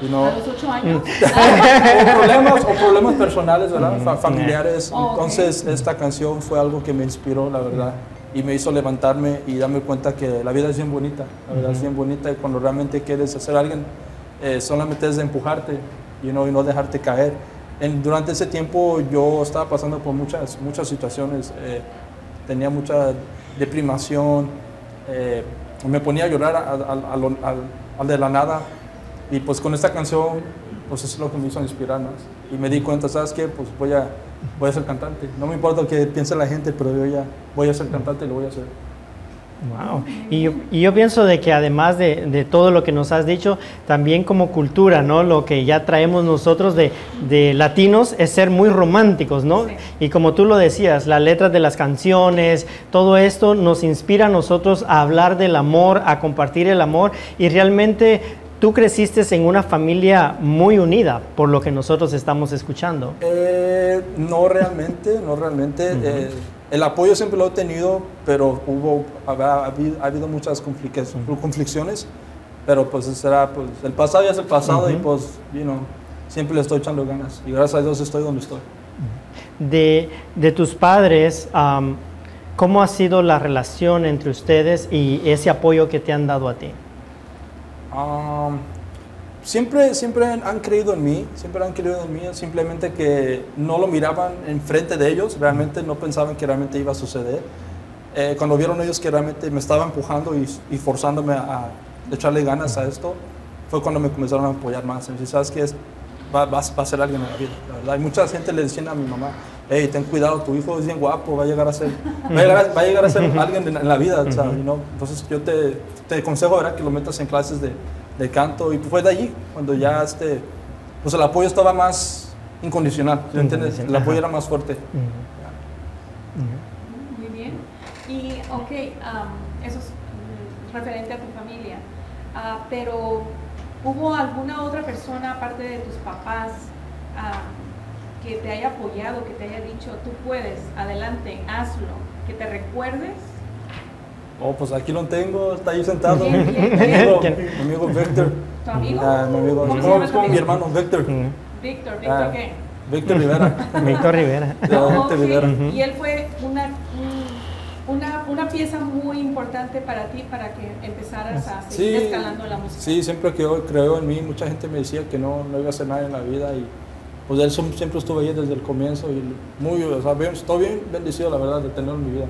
you know, A los ocho años. o problemas, o problemas personales, ¿verdad? Fa- familiares. Oh, ok. Entonces, esta canción fue algo que me inspiró, la verdad. Y me hizo levantarme y darme cuenta que la vida es bien bonita. La verdad es bien bonita y cuando realmente quieres hacer a alguien, eh, solamente es de empujarte you know, y no dejarte caer. En- durante ese tiempo yo estaba pasando por muchas, muchas situaciones. eh, tenía mucha deprimación. eh, me ponía a llorar al- al- al- al de la nada. Y pues con esta canción, pues eso es lo que me hizo inspirar más. Y me di cuenta, ¿sabes qué? Pues voy a, voy a ser cantante. No me importa lo que piense la gente, pero yo ya voy a ser cantante y lo voy a hacer. Wow. Y yo, y yo pienso de que además de, de todo lo que nos has dicho, también como cultura, ¿no? Lo que ya traemos nosotros de, de latinos es ser muy románticos, ¿no? Sí. Y como tú lo decías, las letras de las canciones, todo esto nos inspira a nosotros a hablar del amor, a compartir el amor y realmente tú creciste en una familia muy unida, por lo que nosotros estamos escuchando. Eh, no realmente, no realmente. Eh, el apoyo siempre lo he tenido, pero hubo, ha, ha habido, ha habido muchas conflic- conflicciones. Pero pues será, pues el pasado ya es el pasado y pues, you know, siempre le estoy echando ganas. Y gracias a Dios estoy donde estoy. de, de tus padres, am, ¿cómo ha sido la relación entre ustedes y ese apoyo que te han dado a ti? Siempre, siempre han, creído en mí, siempre han creído en mí, simplemente que no lo miraban enfrente de ellos, realmente no pensaban que realmente iba a suceder. Eh, cuando vieron ellos que realmente me estaba empujando y, forzándome a, echarle ganas a esto, fue cuando me comenzaron a apoyar más. Y sabes que es, va, a ser alguien en la vida, la mucha gente le decían a mi mamá, hey, ten cuidado, tu hijo es bien guapo, va a llegar a ser, va a llegar a, va a, llegar a ser alguien en, en la vida, know? Entonces yo te, te aconsejo ¿verdad? que lo metas en clases de, de canto y fue de allí cuando ya este, pues el apoyo estaba más incondicional, ¿sí ¿me entiendes? El apoyo era más fuerte. Muy bien. Y, ok, am, eso es mm, referente a tu familia. Ah, pero, ¿hubo alguna otra persona, aparte de tus papás, que te haya apoyado, que te haya dicho, tú puedes, adelante, hazlo, que te recuerdes? Oh, pues aquí lo tengo, está ahí sentado. ¿Quién, quién, Mi amigo, quién? mi amigo Víctor. ¿Tu amigo? Ah, mi amigo. ¿Cómo tu como mi amigo? hermano, Víctor. Víctor, ¿Víctor Ah, qué? Víctor Rivera. Víctor Rivera. De la gente Ok, Rivera. Y él fue una, un- una, una pieza muy importante para ti, para que empezaras a seguir Sí, escalando la música. sí, siempre que creo en mí, mucha gente me decía que no, no iba a hacer nada en la vida y pues él siempre estuvo ahí desde el comienzo y muy, o sea, bien- estoy bien bendecido la verdad de tenerlo en mi vida,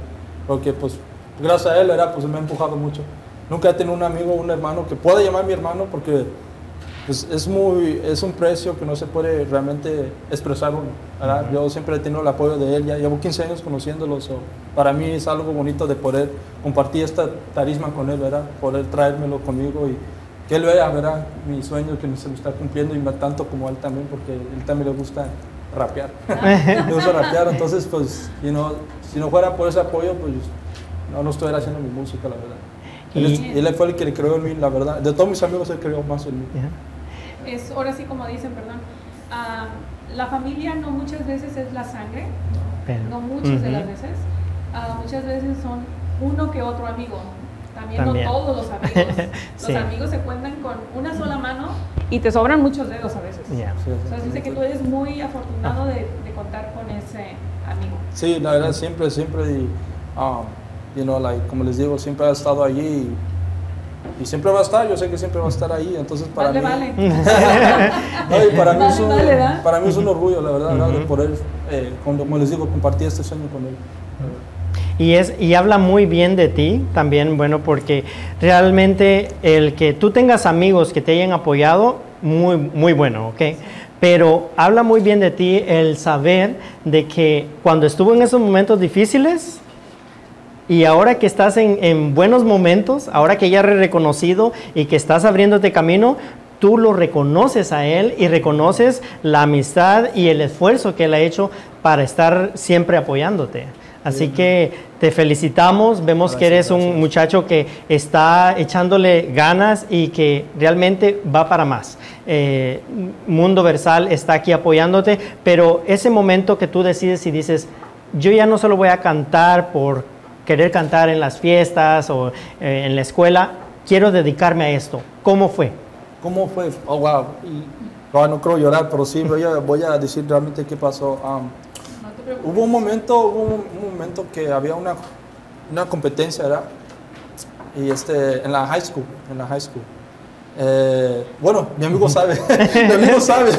porque pues gracias a él era, pues me ha empujado mucho nunca he tenido un amigo, un hermano que pueda llamar mi hermano porque pues, es, muy, es un precio que no se puede realmente expresar uno. ¿verdad? Yo siempre he tenido el apoyo de él, ya llevo 15 años conociéndolo, so, para mí es algo bonito de poder compartir esta tarisma con él, ¿verdad? poder traérmelo conmigo y que él vea ¿verdad? mi sueño que se lo está cumpliendo y me- tanto como él también, porque él también le gusta rapear. le gusta rapear, entonces pues, you know, si no fuera por ese apoyo, pues no, no estuviera haciendo mi música, la verdad. Él, él fue el que le creó en mí, la verdad. De todos mis amigos, él creó más en mí. Es ahora sí como dicen, perdón. ah, la familia no muchas veces es la sangre, Pero- no muchas de las veces. Ah, muchas veces son uno que otro amigo. También, También. no todos los amigos. Los Sí. amigos se cuentan con una sola mano y te sobran muchos dedos a veces. Ya. Sí, O sea, así que tú eres muy afortunado de, de contar con ese amigo. Sí, la verdad, siempre, siempre, y, um, you know, like, como les digo, siempre ha estado allí y, y siempre va a estar, yo sé que siempre va a estar ahí, entonces para Vale, mí... vale. No, y para, mí es Vale, un, vale, para mí es un orgullo, la verdad, ¿verdad? de poder, eh, como como les digo, compartir este sueño con él. Y, es, y habla muy bien de ti también, bueno, porque realmente el que tú tengas amigos que te hayan apoyado, muy, muy bueno, ¿ok? Pero habla muy bien de ti el saber de que cuando estuvo en esos momentos difíciles y ahora que estás en, en buenos momentos, ahora que ya eres reconocido y que estás abriéndote camino, tú lo reconoces a él y reconoces la amistad y el esfuerzo que él ha hecho para estar siempre apoyándote. Así que te felicitamos, vemos que eres un muchacho que está echándole ganas y que realmente va para más. Eh, Mundo Versal está aquí apoyándote, pero ese momento que tú decides y dices, yo ya no solo voy a cantar por querer cantar en las fiestas o eh, en la escuela, quiero dedicarme a esto. ¿Cómo fue? ¿Cómo fue? Oh, wow. Y, no, no creo llorar, pero sí, voy a, voy a decir realmente qué pasó. Um. Hubo un momento, hubo un, un momento que había una, una competencia, ¿verdad? Y este, en la high school, en la high school. Eh, bueno, mi amigo sabe, mi amigo sabe,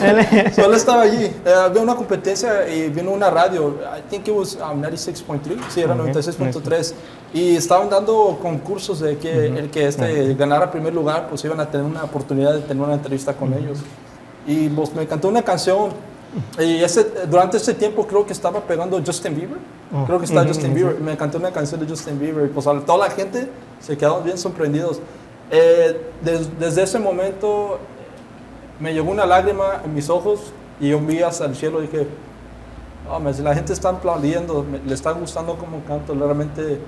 solo estaba allí. Eh, había una competencia y vino una radio, I think it was um, 96.3, sí, era Ok, 96.3, y estaban dando concursos de que el que este ganara primer lugar, pues iban a tener una oportunidad de tener una entrevista con ellos. Y pues, me cantó una canción y ese, durante ese tiempo creo que estaba pegando Justin Bieber. Oh. Creo que Ujú, Justin. Bieber. Me cantó una canción de Justin Bieber y pues a toda la gente se quedaron bien sorprendidos. Eh, des- desde ese momento me llegó una lágrima en mis ojos y yo vi hacia el cielo y dije, "Oh, me- la gente está aplaudiendo, me- le está gustando cómo canto, realmente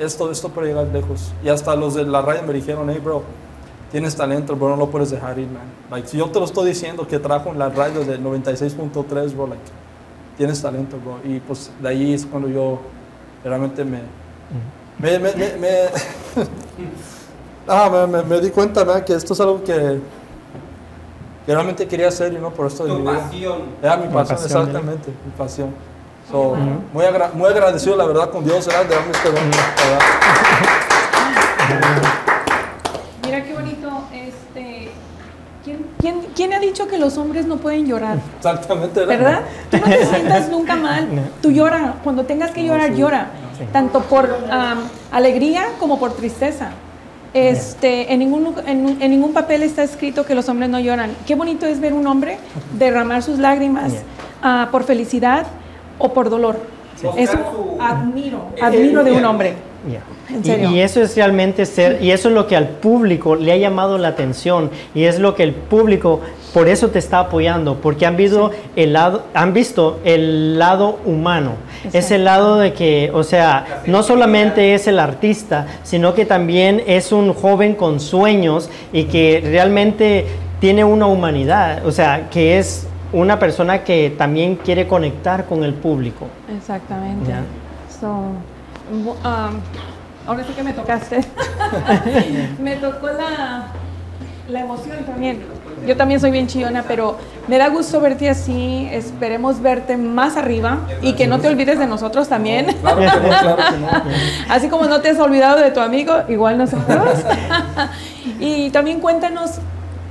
esto, esto puede llegar lejos. Y hasta los de la radio me dijeron, hey bro, tienes talento, bro, no lo puedes dejar ir, man. Like, si yo te lo estoy diciendo que trajo en la radio del 96.3, bro, like, tienes talento, bro. Y pues de ahí es cuando yo realmente me... Me, me, me, me- Ah, me, me- me di cuenta, man, que esto es algo que, que realmente quería hacer y no por esto de mi vida. Era mi pasión, pasión, ¿eh? exactamente, mi pasión. So, muy, agra- muy agradecido, la verdad, con Dios, ¿verdad? De darme este don, ¿verdad? Mira qué bonito. Este, ¿quién, quién, ha dicho que los hombres no pueden llorar? Exactamente, ¿Verdad? Tú no te sientas nunca mal. Tú llora. Cuando tengas que llorar, llora. Tanto por am, alegría como por tristeza. Este, en, ningún, en, en ningún papel está escrito que los hombres no lloran. Qué bonito es ver un hombre derramar sus lágrimas ah, por felicidad o por dolor. Eso admiro, admiro de un hombre. Ya. En Y- serio. Y, eso es realmente ser, y eso es lo que al público le ha llamado la atención, y es lo que el público por eso te está apoyando, porque han visto el lado, han visto el lado humano, es el lado de que, o sea, no solamente es el artista, sino que también es un joven con sueños y que realmente tiene una humanidad, o sea, que es una persona que también quiere conectar con el público. Exactamente. Ya. So, um, ahora sí que me tocaste. me tocó la, la emoción también. Yo también soy bien chillona, pero me da gusto verte así. Esperemos verte más arriba y que no te olvides de nosotros también. Claro que no, claro que no. Así como no te has olvidado de tu amigo, igual nosotros. y también cuéntanos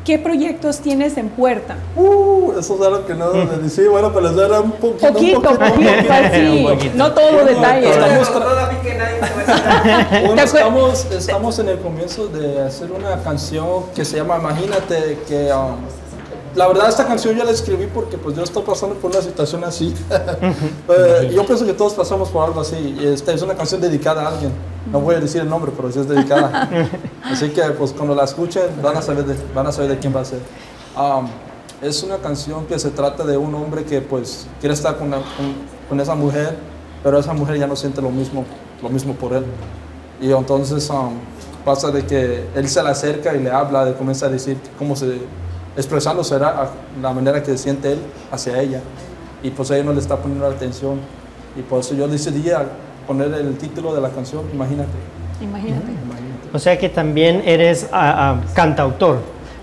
¿qué proyectos tienes en puerta? Uh, eso es algo que no decir. Bueno, pero les era un poquito. un Poquito, poquito, poquito, un poquito. sí, Un poquito. no todo Bueno, detalle. estamos Bueno, ¿Te acuer- estamos, estamos en el comienzo de hacer una canción que se llama Imagínate, que um, la verdad esta canción yo la escribí porque pues yo estoy pasando por una situación así. Eh, yo pienso que todos pasamos por algo así. Esta es una canción dedicada a alguien. No voy a decir el nombre, pero sí es dedicada. así que pues cuando la escuchen van a saber de, van a saber de quién va a ser. Um, es una canción que se trata de un hombre que pues quiere estar con, la- con, con esa mujer, pero esa mujer ya no siente lo mismo, lo mismo por él. Y entonces um, pasa de que él se le acerca y le habla, de comienza a decir cómo se, expresándose la, la manera que siente él hacia ella. Y pues ella no le está poniendo atención. Y por eso yo decidí a poner el título de la canción, Imagínate. Imagínate. Imagínate. O sea que también eres ah, ah, cantautor.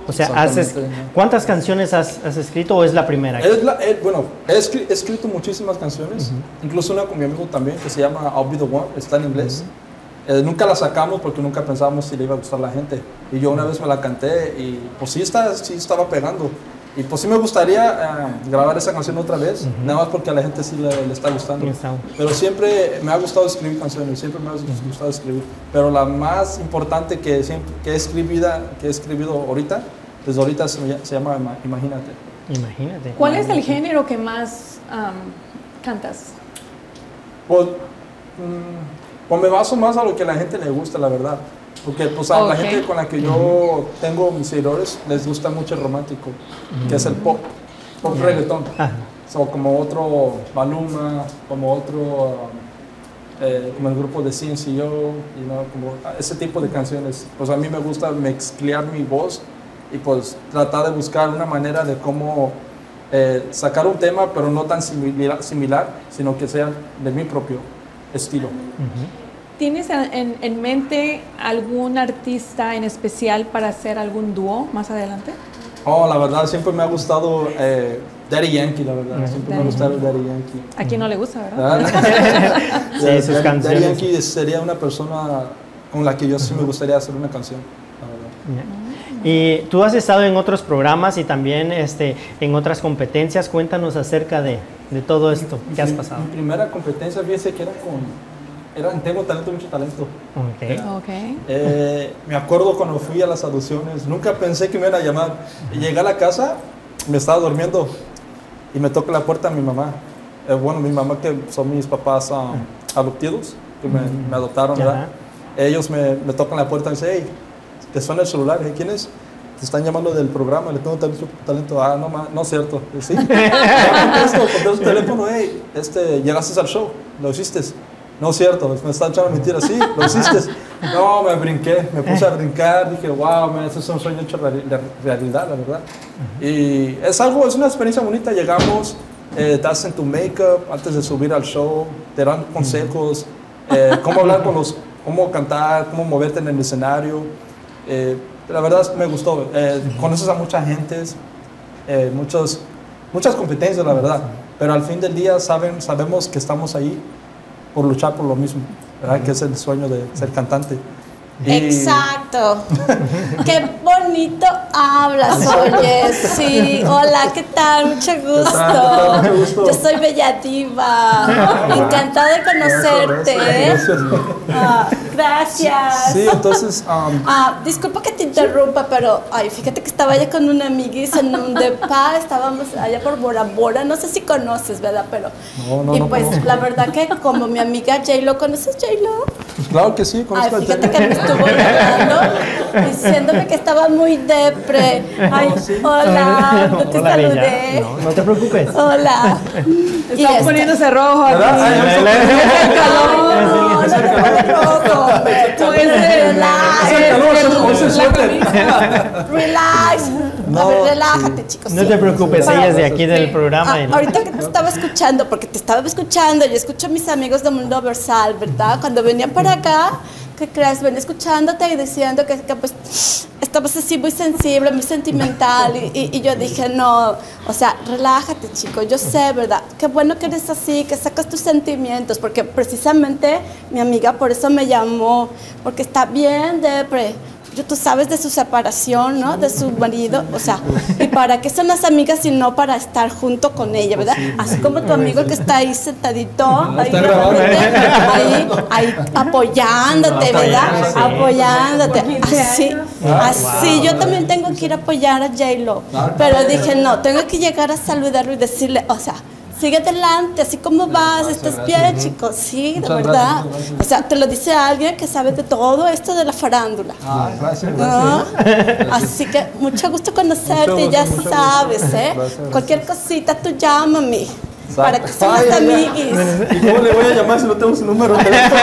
O sea, haces. ¿cuántas canciones has, has escrito o es la primera? Es la- eh, bueno, he, escri- he escrito muchísimas canciones, incluso una con mi amigo también que se llama I'll Be the One, está en inglés. Eh, nunca la sacamos porque nunca pensábamos si le iba a gustar a la gente. Y yo una vez me la canté y pues sí, está, sí estaba pegando. Y pues sí me gustaría eh, grabar esa canción otra vez, nada más porque a la gente sí le, le está gustando. Pero siempre me ha gustado escribir canciones, siempre me ha gustado escribir. Pero la más importante que, siempre, que, he, escribida, que he escribido ahorita, desde ahorita se, se llama Ima- Imagínate. Imagínate. ¿Cuál es el género que más cantas? Pues, mm, pues me baso más a lo que a la gente le gusta, la verdad. Porque pues, a la gente con la que yo tengo mis seguidores les gusta mucho el romántico, que es el pop, pop reggaetón. Ajá. So, como otro Maluma, como otro, um, eh, como el grupo de CNCO, you know, como ese tipo de canciones. Pues a mí me gusta mezclar mi voz y pues tratar de buscar una manera de cómo eh, sacar un tema, pero no tan similar, similar, sino que sea de mi propio estilo. ¿Tienes en, en- en mente algún artista en especial para hacer algún dúo más adelante? Oh, la verdad, siempre me ha gustado eh, Daddy Yankee, la verdad. Siempre me ha Daddy gustado Daddy Yankee. A quien no le gusta, ¿verdad? ¿verdad? Sí, Daddy- sus Daddy canciones. Yankee sería una persona con la que yo sí me gustaría hacer una canción. la verdad. Y tú has estado en otros programas y también este, en otras competencias. Cuéntanos acerca de, de todo esto que has pasado. Mi primera competencia, fíjese que era con. Era en Tengo Talento, Mucho Talento. Ok. Ok. Eh, me acuerdo cuando fui a las audiciones, nunca pensé que me iban a llamar. Y llegué a la casa, me estaba durmiendo y me toca la puerta mi mamá. Eh, bueno, mi mamá, que son mis papás um, adoptivos, que me, me adoptaron. ¿verdad? Ellos me, me tocan la puerta y dicen, hey, te suena el celular. Dije, ¿quién es? Te están llamando del programa, le tengo talento. talento. Ah, no, ma, no es cierto. Sí. Contesto, contesto el teléfono, hey, este, llegaste al show, lo hiciste. No es cierto, me están echando mentiras. Sí, lo hiciste. No, me brinqué, me puse a brincar. Dije, wow, man, ese es un sueño hecho realidad, la verdad. Y es algo, es una experiencia bonita. Llegamos, eh, te hacen tu make-up antes de subir al show, te dan consejos, eh, cómo hablar con los, cómo cantar, cómo moverte en el escenario. Eh, la verdad me gustó. Eh, conoces a mucha gente, eh, muchos, muchas competencias, la verdad. Pero al fin del día saben, sabemos que estamos ahí por luchar por lo mismo, ¿verdad? Que es el sueño de ser cantante. Y- Exacto. Qué bonito hablas, oye. Sí, hola, ¿qué tal? Mucho gusto. tal? Mucho gusto. Yo soy Bella Diva. Encantada de conocerte. Gracias. Ah, gracias. Sí, entonces, um, Ah, disculpa que te interrumpa, pero ay, fíjate que estaba allá con una amiguis en un depa, estábamos allá por Bora Bora, no sé si conoces, ¿verdad? Pero No, no, y pues la verdad que como mi amiga J-Lo, ¿conoces J-Lo? pues claro que sí, Ay, conozco a fíjate Jerry. que me estuvo llamando diciéndome que estaba muy depre. Ay, hola, no te Hola, saludé. No, no te preocupes. Hola. Está este- poniéndose rojo. No, no relax. Relax. A No, ver, relájate, chicos. No sí. te preocupes, ella es de aquí del programa. Ah, y- ahorita que te estaba escuchando, porque te estaba escuchando, yo escucho a mis amigos de Mundo Versal, ¿verdad? Cuando venían para acá, ¿qué crees? Venía escuchándote y diciendo que, que, pues estabas así muy sensible, muy sentimental. Y, y- y yo dije, no, o sea, relájate, chico. Yo sé, ¿verdad? Qué bueno que eres así, que sacas tus sentimientos, porque precisamente mi amiga por eso me llamó, porque está bien depre. Yo tú sabes de su separación, ¿no? De su marido, o sea, ¿y para qué son las amigas si no para estar junto con ella, verdad? Así como tu amigo que está ahí sentadito, ahí, ahí, ahí apoyándote, ¿verdad? Apoyándote, así, así. Yo también tengo que ir a apoyar a J-Lo, pero dije, no, tengo que llegar a saludarlo y decirle, o sea, sigue adelante, así como vas, estás bien, chicos, sí, de verdad. O sea, te lo dice alguien que sabe de todo esto de la farándula. Ah, gracias, ¿no? Así que mucho gusto conocerte, ya sabes, ¿eh? Cualquier cosita, tú llámame. Para que seamos amiguis. ¿Y cómo le voy a llamar si no tengo su número de teléfono?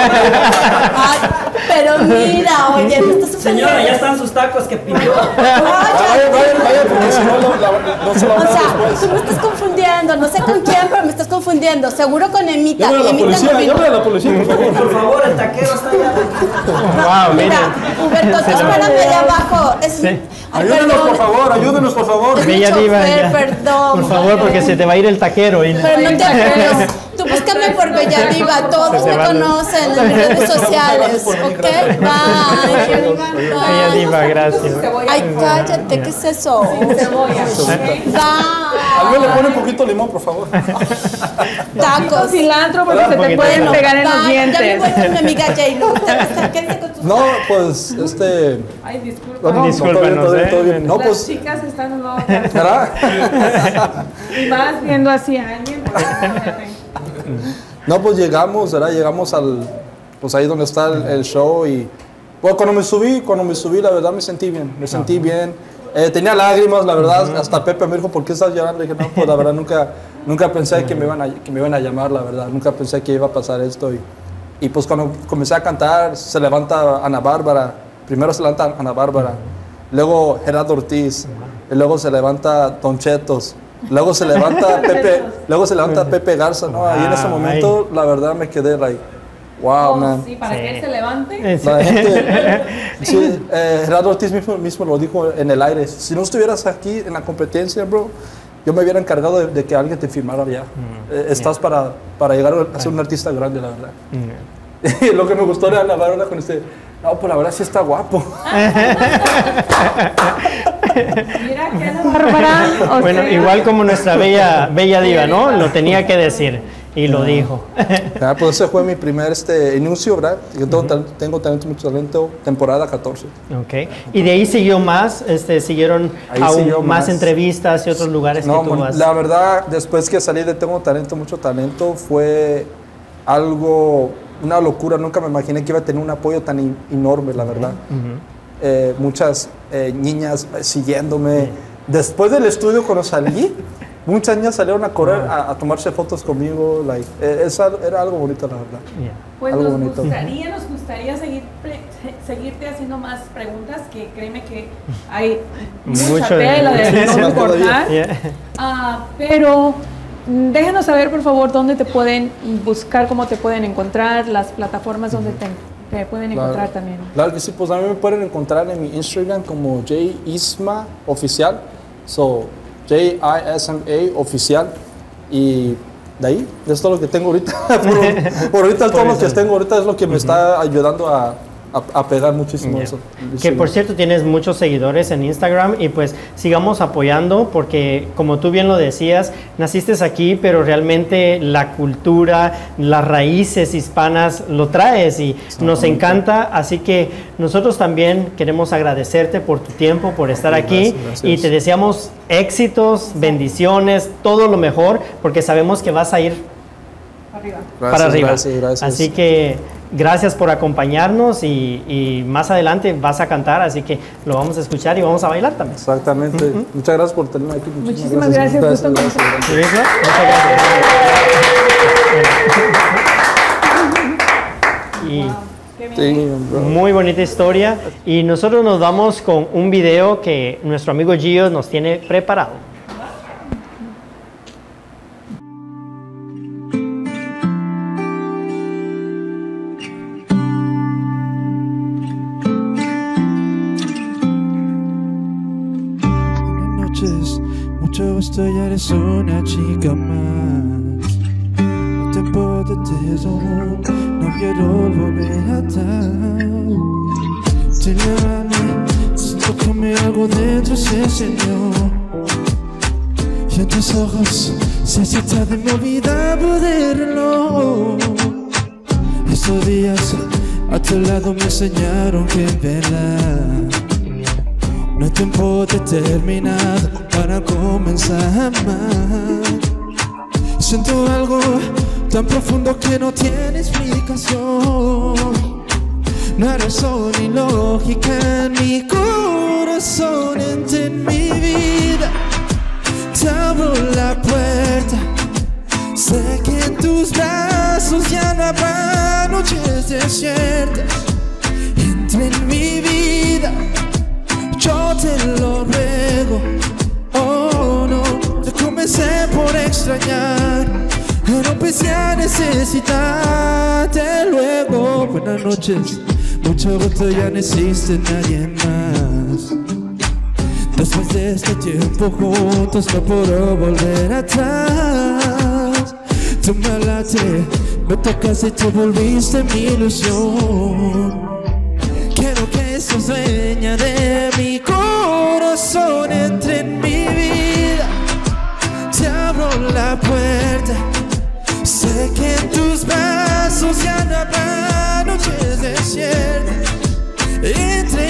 Ay, pero mira, oye, me estás Señora, ya están sus tacos que pidió. Vaya, vaya, vaya, porque si no, lo- la- no se lo O van a dar sea, después. tú me estás confundiendo, no sé con quién, pero me estás confundiendo. Seguro con Emita. Llámale a la Emita policía, llámale a la policía, por favor. Por favor, el taquero está allá. Wow, Mira. Humberto, espérame allá abajo. Es, Sí. Ay, Ayúdenos, por favor, ayúdenos, por favor. Bella diva, ya. perdón. Por favor, porque se te va a ir el taquero. y- Pero no te. Tú búscame por Bella Diva. Todos me conocen en mis redes sociales. ¿Ok? Bye. Bella Bye. diva, gracias. Ay, cállate. ¿Qué es eso? Al menos le Bye. pone un poquito de limón, por favor. Tacos. Cilantro porque se te pueden de- pegar en los Bye. Ya me dientes. voy mi amiga J-Lo. Quédate con tus No, pues, este... Ay, disculpa. No, no, Discúlpanos. ¿eh? No, Las pues, chicas están locas. ¿verdad? Y más viendo así a alguien. No, pues llegamos, ¿verdad? Llegamos al, pues ahí donde está el, el show y, pues cuando me subí, cuando me subí, la verdad me sentí bien, me sentí bien. Eh, tenía lágrimas, la verdad, hasta Pepe me dijo, ¿por qué estás llorando? Le dije, no, pues la verdad nunca, nunca pensé que me, iban a, que me iban a llamar, la verdad, nunca pensé que iba a pasar esto. Y, y pues cuando comencé a cantar, se levanta Ana Bárbara, primero se levanta Ana Bárbara, luego Gerardo Ortiz, y luego se levanta Don Chetos, luego se levanta Pepe, luego se levanta Pepe Garza, ¿no? Ahí en ese Wow, momento, la verdad, me quedé like, wow, man. Oh, sí, para que él se levante. Sí. La gente, sí, eh, Gerardo Ortiz mismo, mismo lo dijo en el aire. Si no estuvieras aquí en la competencia, bro, yo me hubiera encargado de, de que alguien te firmara ya. Eh, estás para, para llegar a ser un artista grande, la verdad. Mm. Y lo que me gustó de Ana Bárbara con este, no, pues la verdad sí está guapo. Mira que Ana Bárbara. Bueno, igual como nuestra bella, bella diva, ¿no? Lo tenía que decir y lo dijo. Ah, pues ese fue mi primer este, inicio, ¿verdad? Yo tengo, tal- tengo talento, mucho talento, temporada 14. Ok. Y de ahí siguió más, este, siguieron Ahí aún siguió más, más. entrevistas y otros lugares No, que tú mon- vas. la verdad, después que salí de Tengo Talento, Mucho Talento, fue algo, una locura. Nunca me imaginé que iba a tener un apoyo tan in- enorme, la verdad. Eh, muchas eh, niñas eh, siguiéndome. Después del estudio, cuando salí, muchas niñas salieron a correr, a, a tomarse fotos conmigo. Like, eh, es al- era algo bonito, la verdad. Yeah. Pues Algo nos bonito. gustaría, nos gustaría seguir pre- seguirte haciendo más preguntas, que créeme que hay mucha Mucho de- tela de Sí, no cortar. Yeah. Ah, pero déjanos saber, por favor, dónde te pueden buscar, cómo te pueden encontrar, las plataformas donde te, te pueden Claro. encontrar también. Claro que sí, pues a mí me pueden encontrar en mi Instagram como J Isma Oficial. So, J-I-S-M-A Oficial. Y de ahí, es todo lo que tengo ahorita. por, por ahorita, todo lo que tengo ahorita es lo que me está ayudando a, a- a pegar muchísimo Yeah. eso. Que por cierto tienes muchos seguidores en Instagram y pues sigamos apoyando porque como tú bien lo decías, naciste aquí pero realmente la cultura, las raíces hispanas lo traes y nos encanta, así que nosotros también queremos agradecerte por tu tiempo, por estar aquí Gracias, gracias. y te deseamos éxitos, bendiciones, todo lo mejor porque sabemos que vas a ir Arriba. para arriba. Gracias, gracias. Así que gracias por acompañarnos y, y más adelante vas a cantar, así que lo vamos a escuchar y vamos a bailar también. Exactamente. Muchas gracias por tenerme aquí. Muchísimas gracias, gusto gracias, conocerte. gracias. Muchas gracias. Y Sí, bro. muy bonita historia. Y nosotros nos vamos con un video que nuestro amigo Gio nos tiene preparado. Eres una chica más. No te puedes aún, no quiero volver atrás. Te llévame come algo dentro se encendió y en tus ojos se cita de movida poder reloj. Estos días a tu lado me enseñaron que en verdad no hay tiempo determinado para comenzar más. Siento algo tan profundo que no tiene explicación. No hay razón ni lógica en mi corazón, entra en mi vida. Te abro la puerta. Sé que en tus brazos ya no habrá noches desiertas. Entra en mi vida, extrañar. Pero empecé a necesitarte luego. Buenas noches, mucho gusto, ya no existe nadie más. Después de este tiempo juntos no puedo volver atrás. Tú me hablaste, me tocaste y te volviste mi ilusión. Quiero que seas dueña de brazos ya no habrá noches desiertas. Entre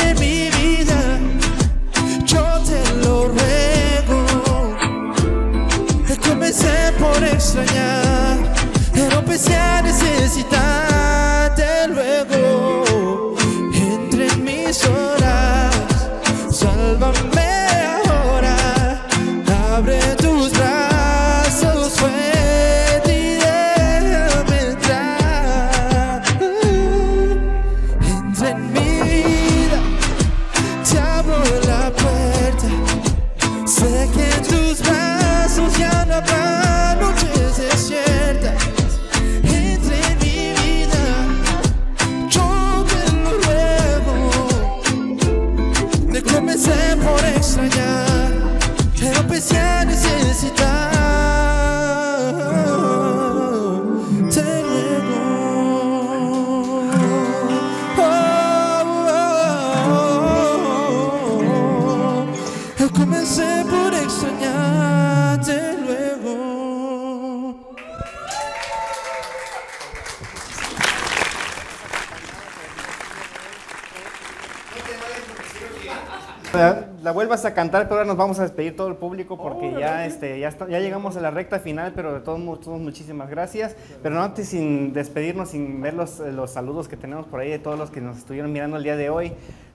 La, la vuelvas a cantar, pero ahora nos vamos a despedir todo el público porque ya, este, ya, está- ya llegamos a la recta final, pero de todos modos, muchísimas gracias. Pero no antes sin despedirnos, sin ver los, los saludos que tenemos por ahí de todos los que nos estuvieron mirando el día de hoy.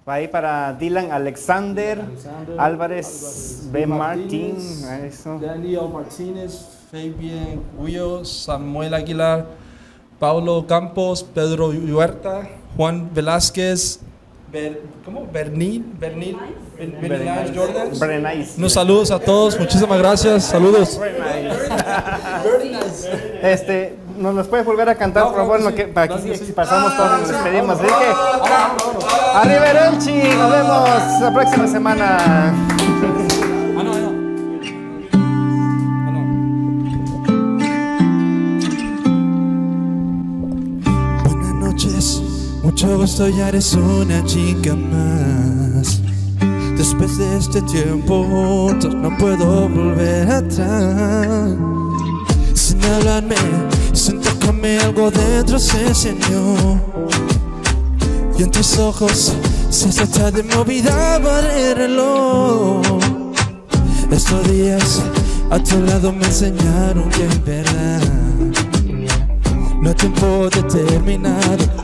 Va ahí para Dylan Alexander, Álvarez, B. Martín. Daniel Martínez, Fabián Huyo, Samuel Aguilar, Paulo Campos, Pedro Huerta, Juan Velázquez, Ber- ¿cómo? Bernil, Bernil, Bernil Jordan. Berenice. Unos saludos a todos, muchísimas gracias, saludos. Este, ¿nos los puedes volver a cantar, por favor? en lo que, para que si pasamos todos, nos despedimos. Así que, nos vemos la próxima semana. Mucho gusto, ya eres una chica más. Después de este tiempo juntos no puedo volver atrás. Sin hablarme, sin tocarme algo dentro se enseñó. Y en tus ojos se trata de movida para el reloj. Estos días a tu lado me enseñaron que en verdad no hay tiempo determinado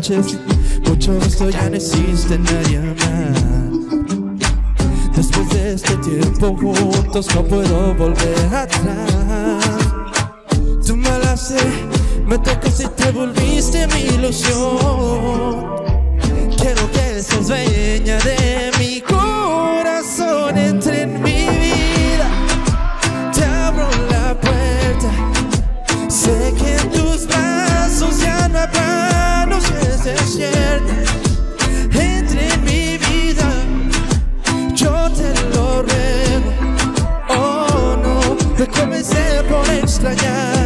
noches. Mucho gusto, ya no existe nadie más. Después de este tiempo juntos no puedo volver atrás. Tu me la me tocas y te volviste mi ilusión. Quiero que seas dueña de mi corazón, entre en mi vida. Te abro la puerta, sé que en tus brazos ya no habrá entre mi vida. Yo te lo ruego. Oh no, me comencé por extrañar.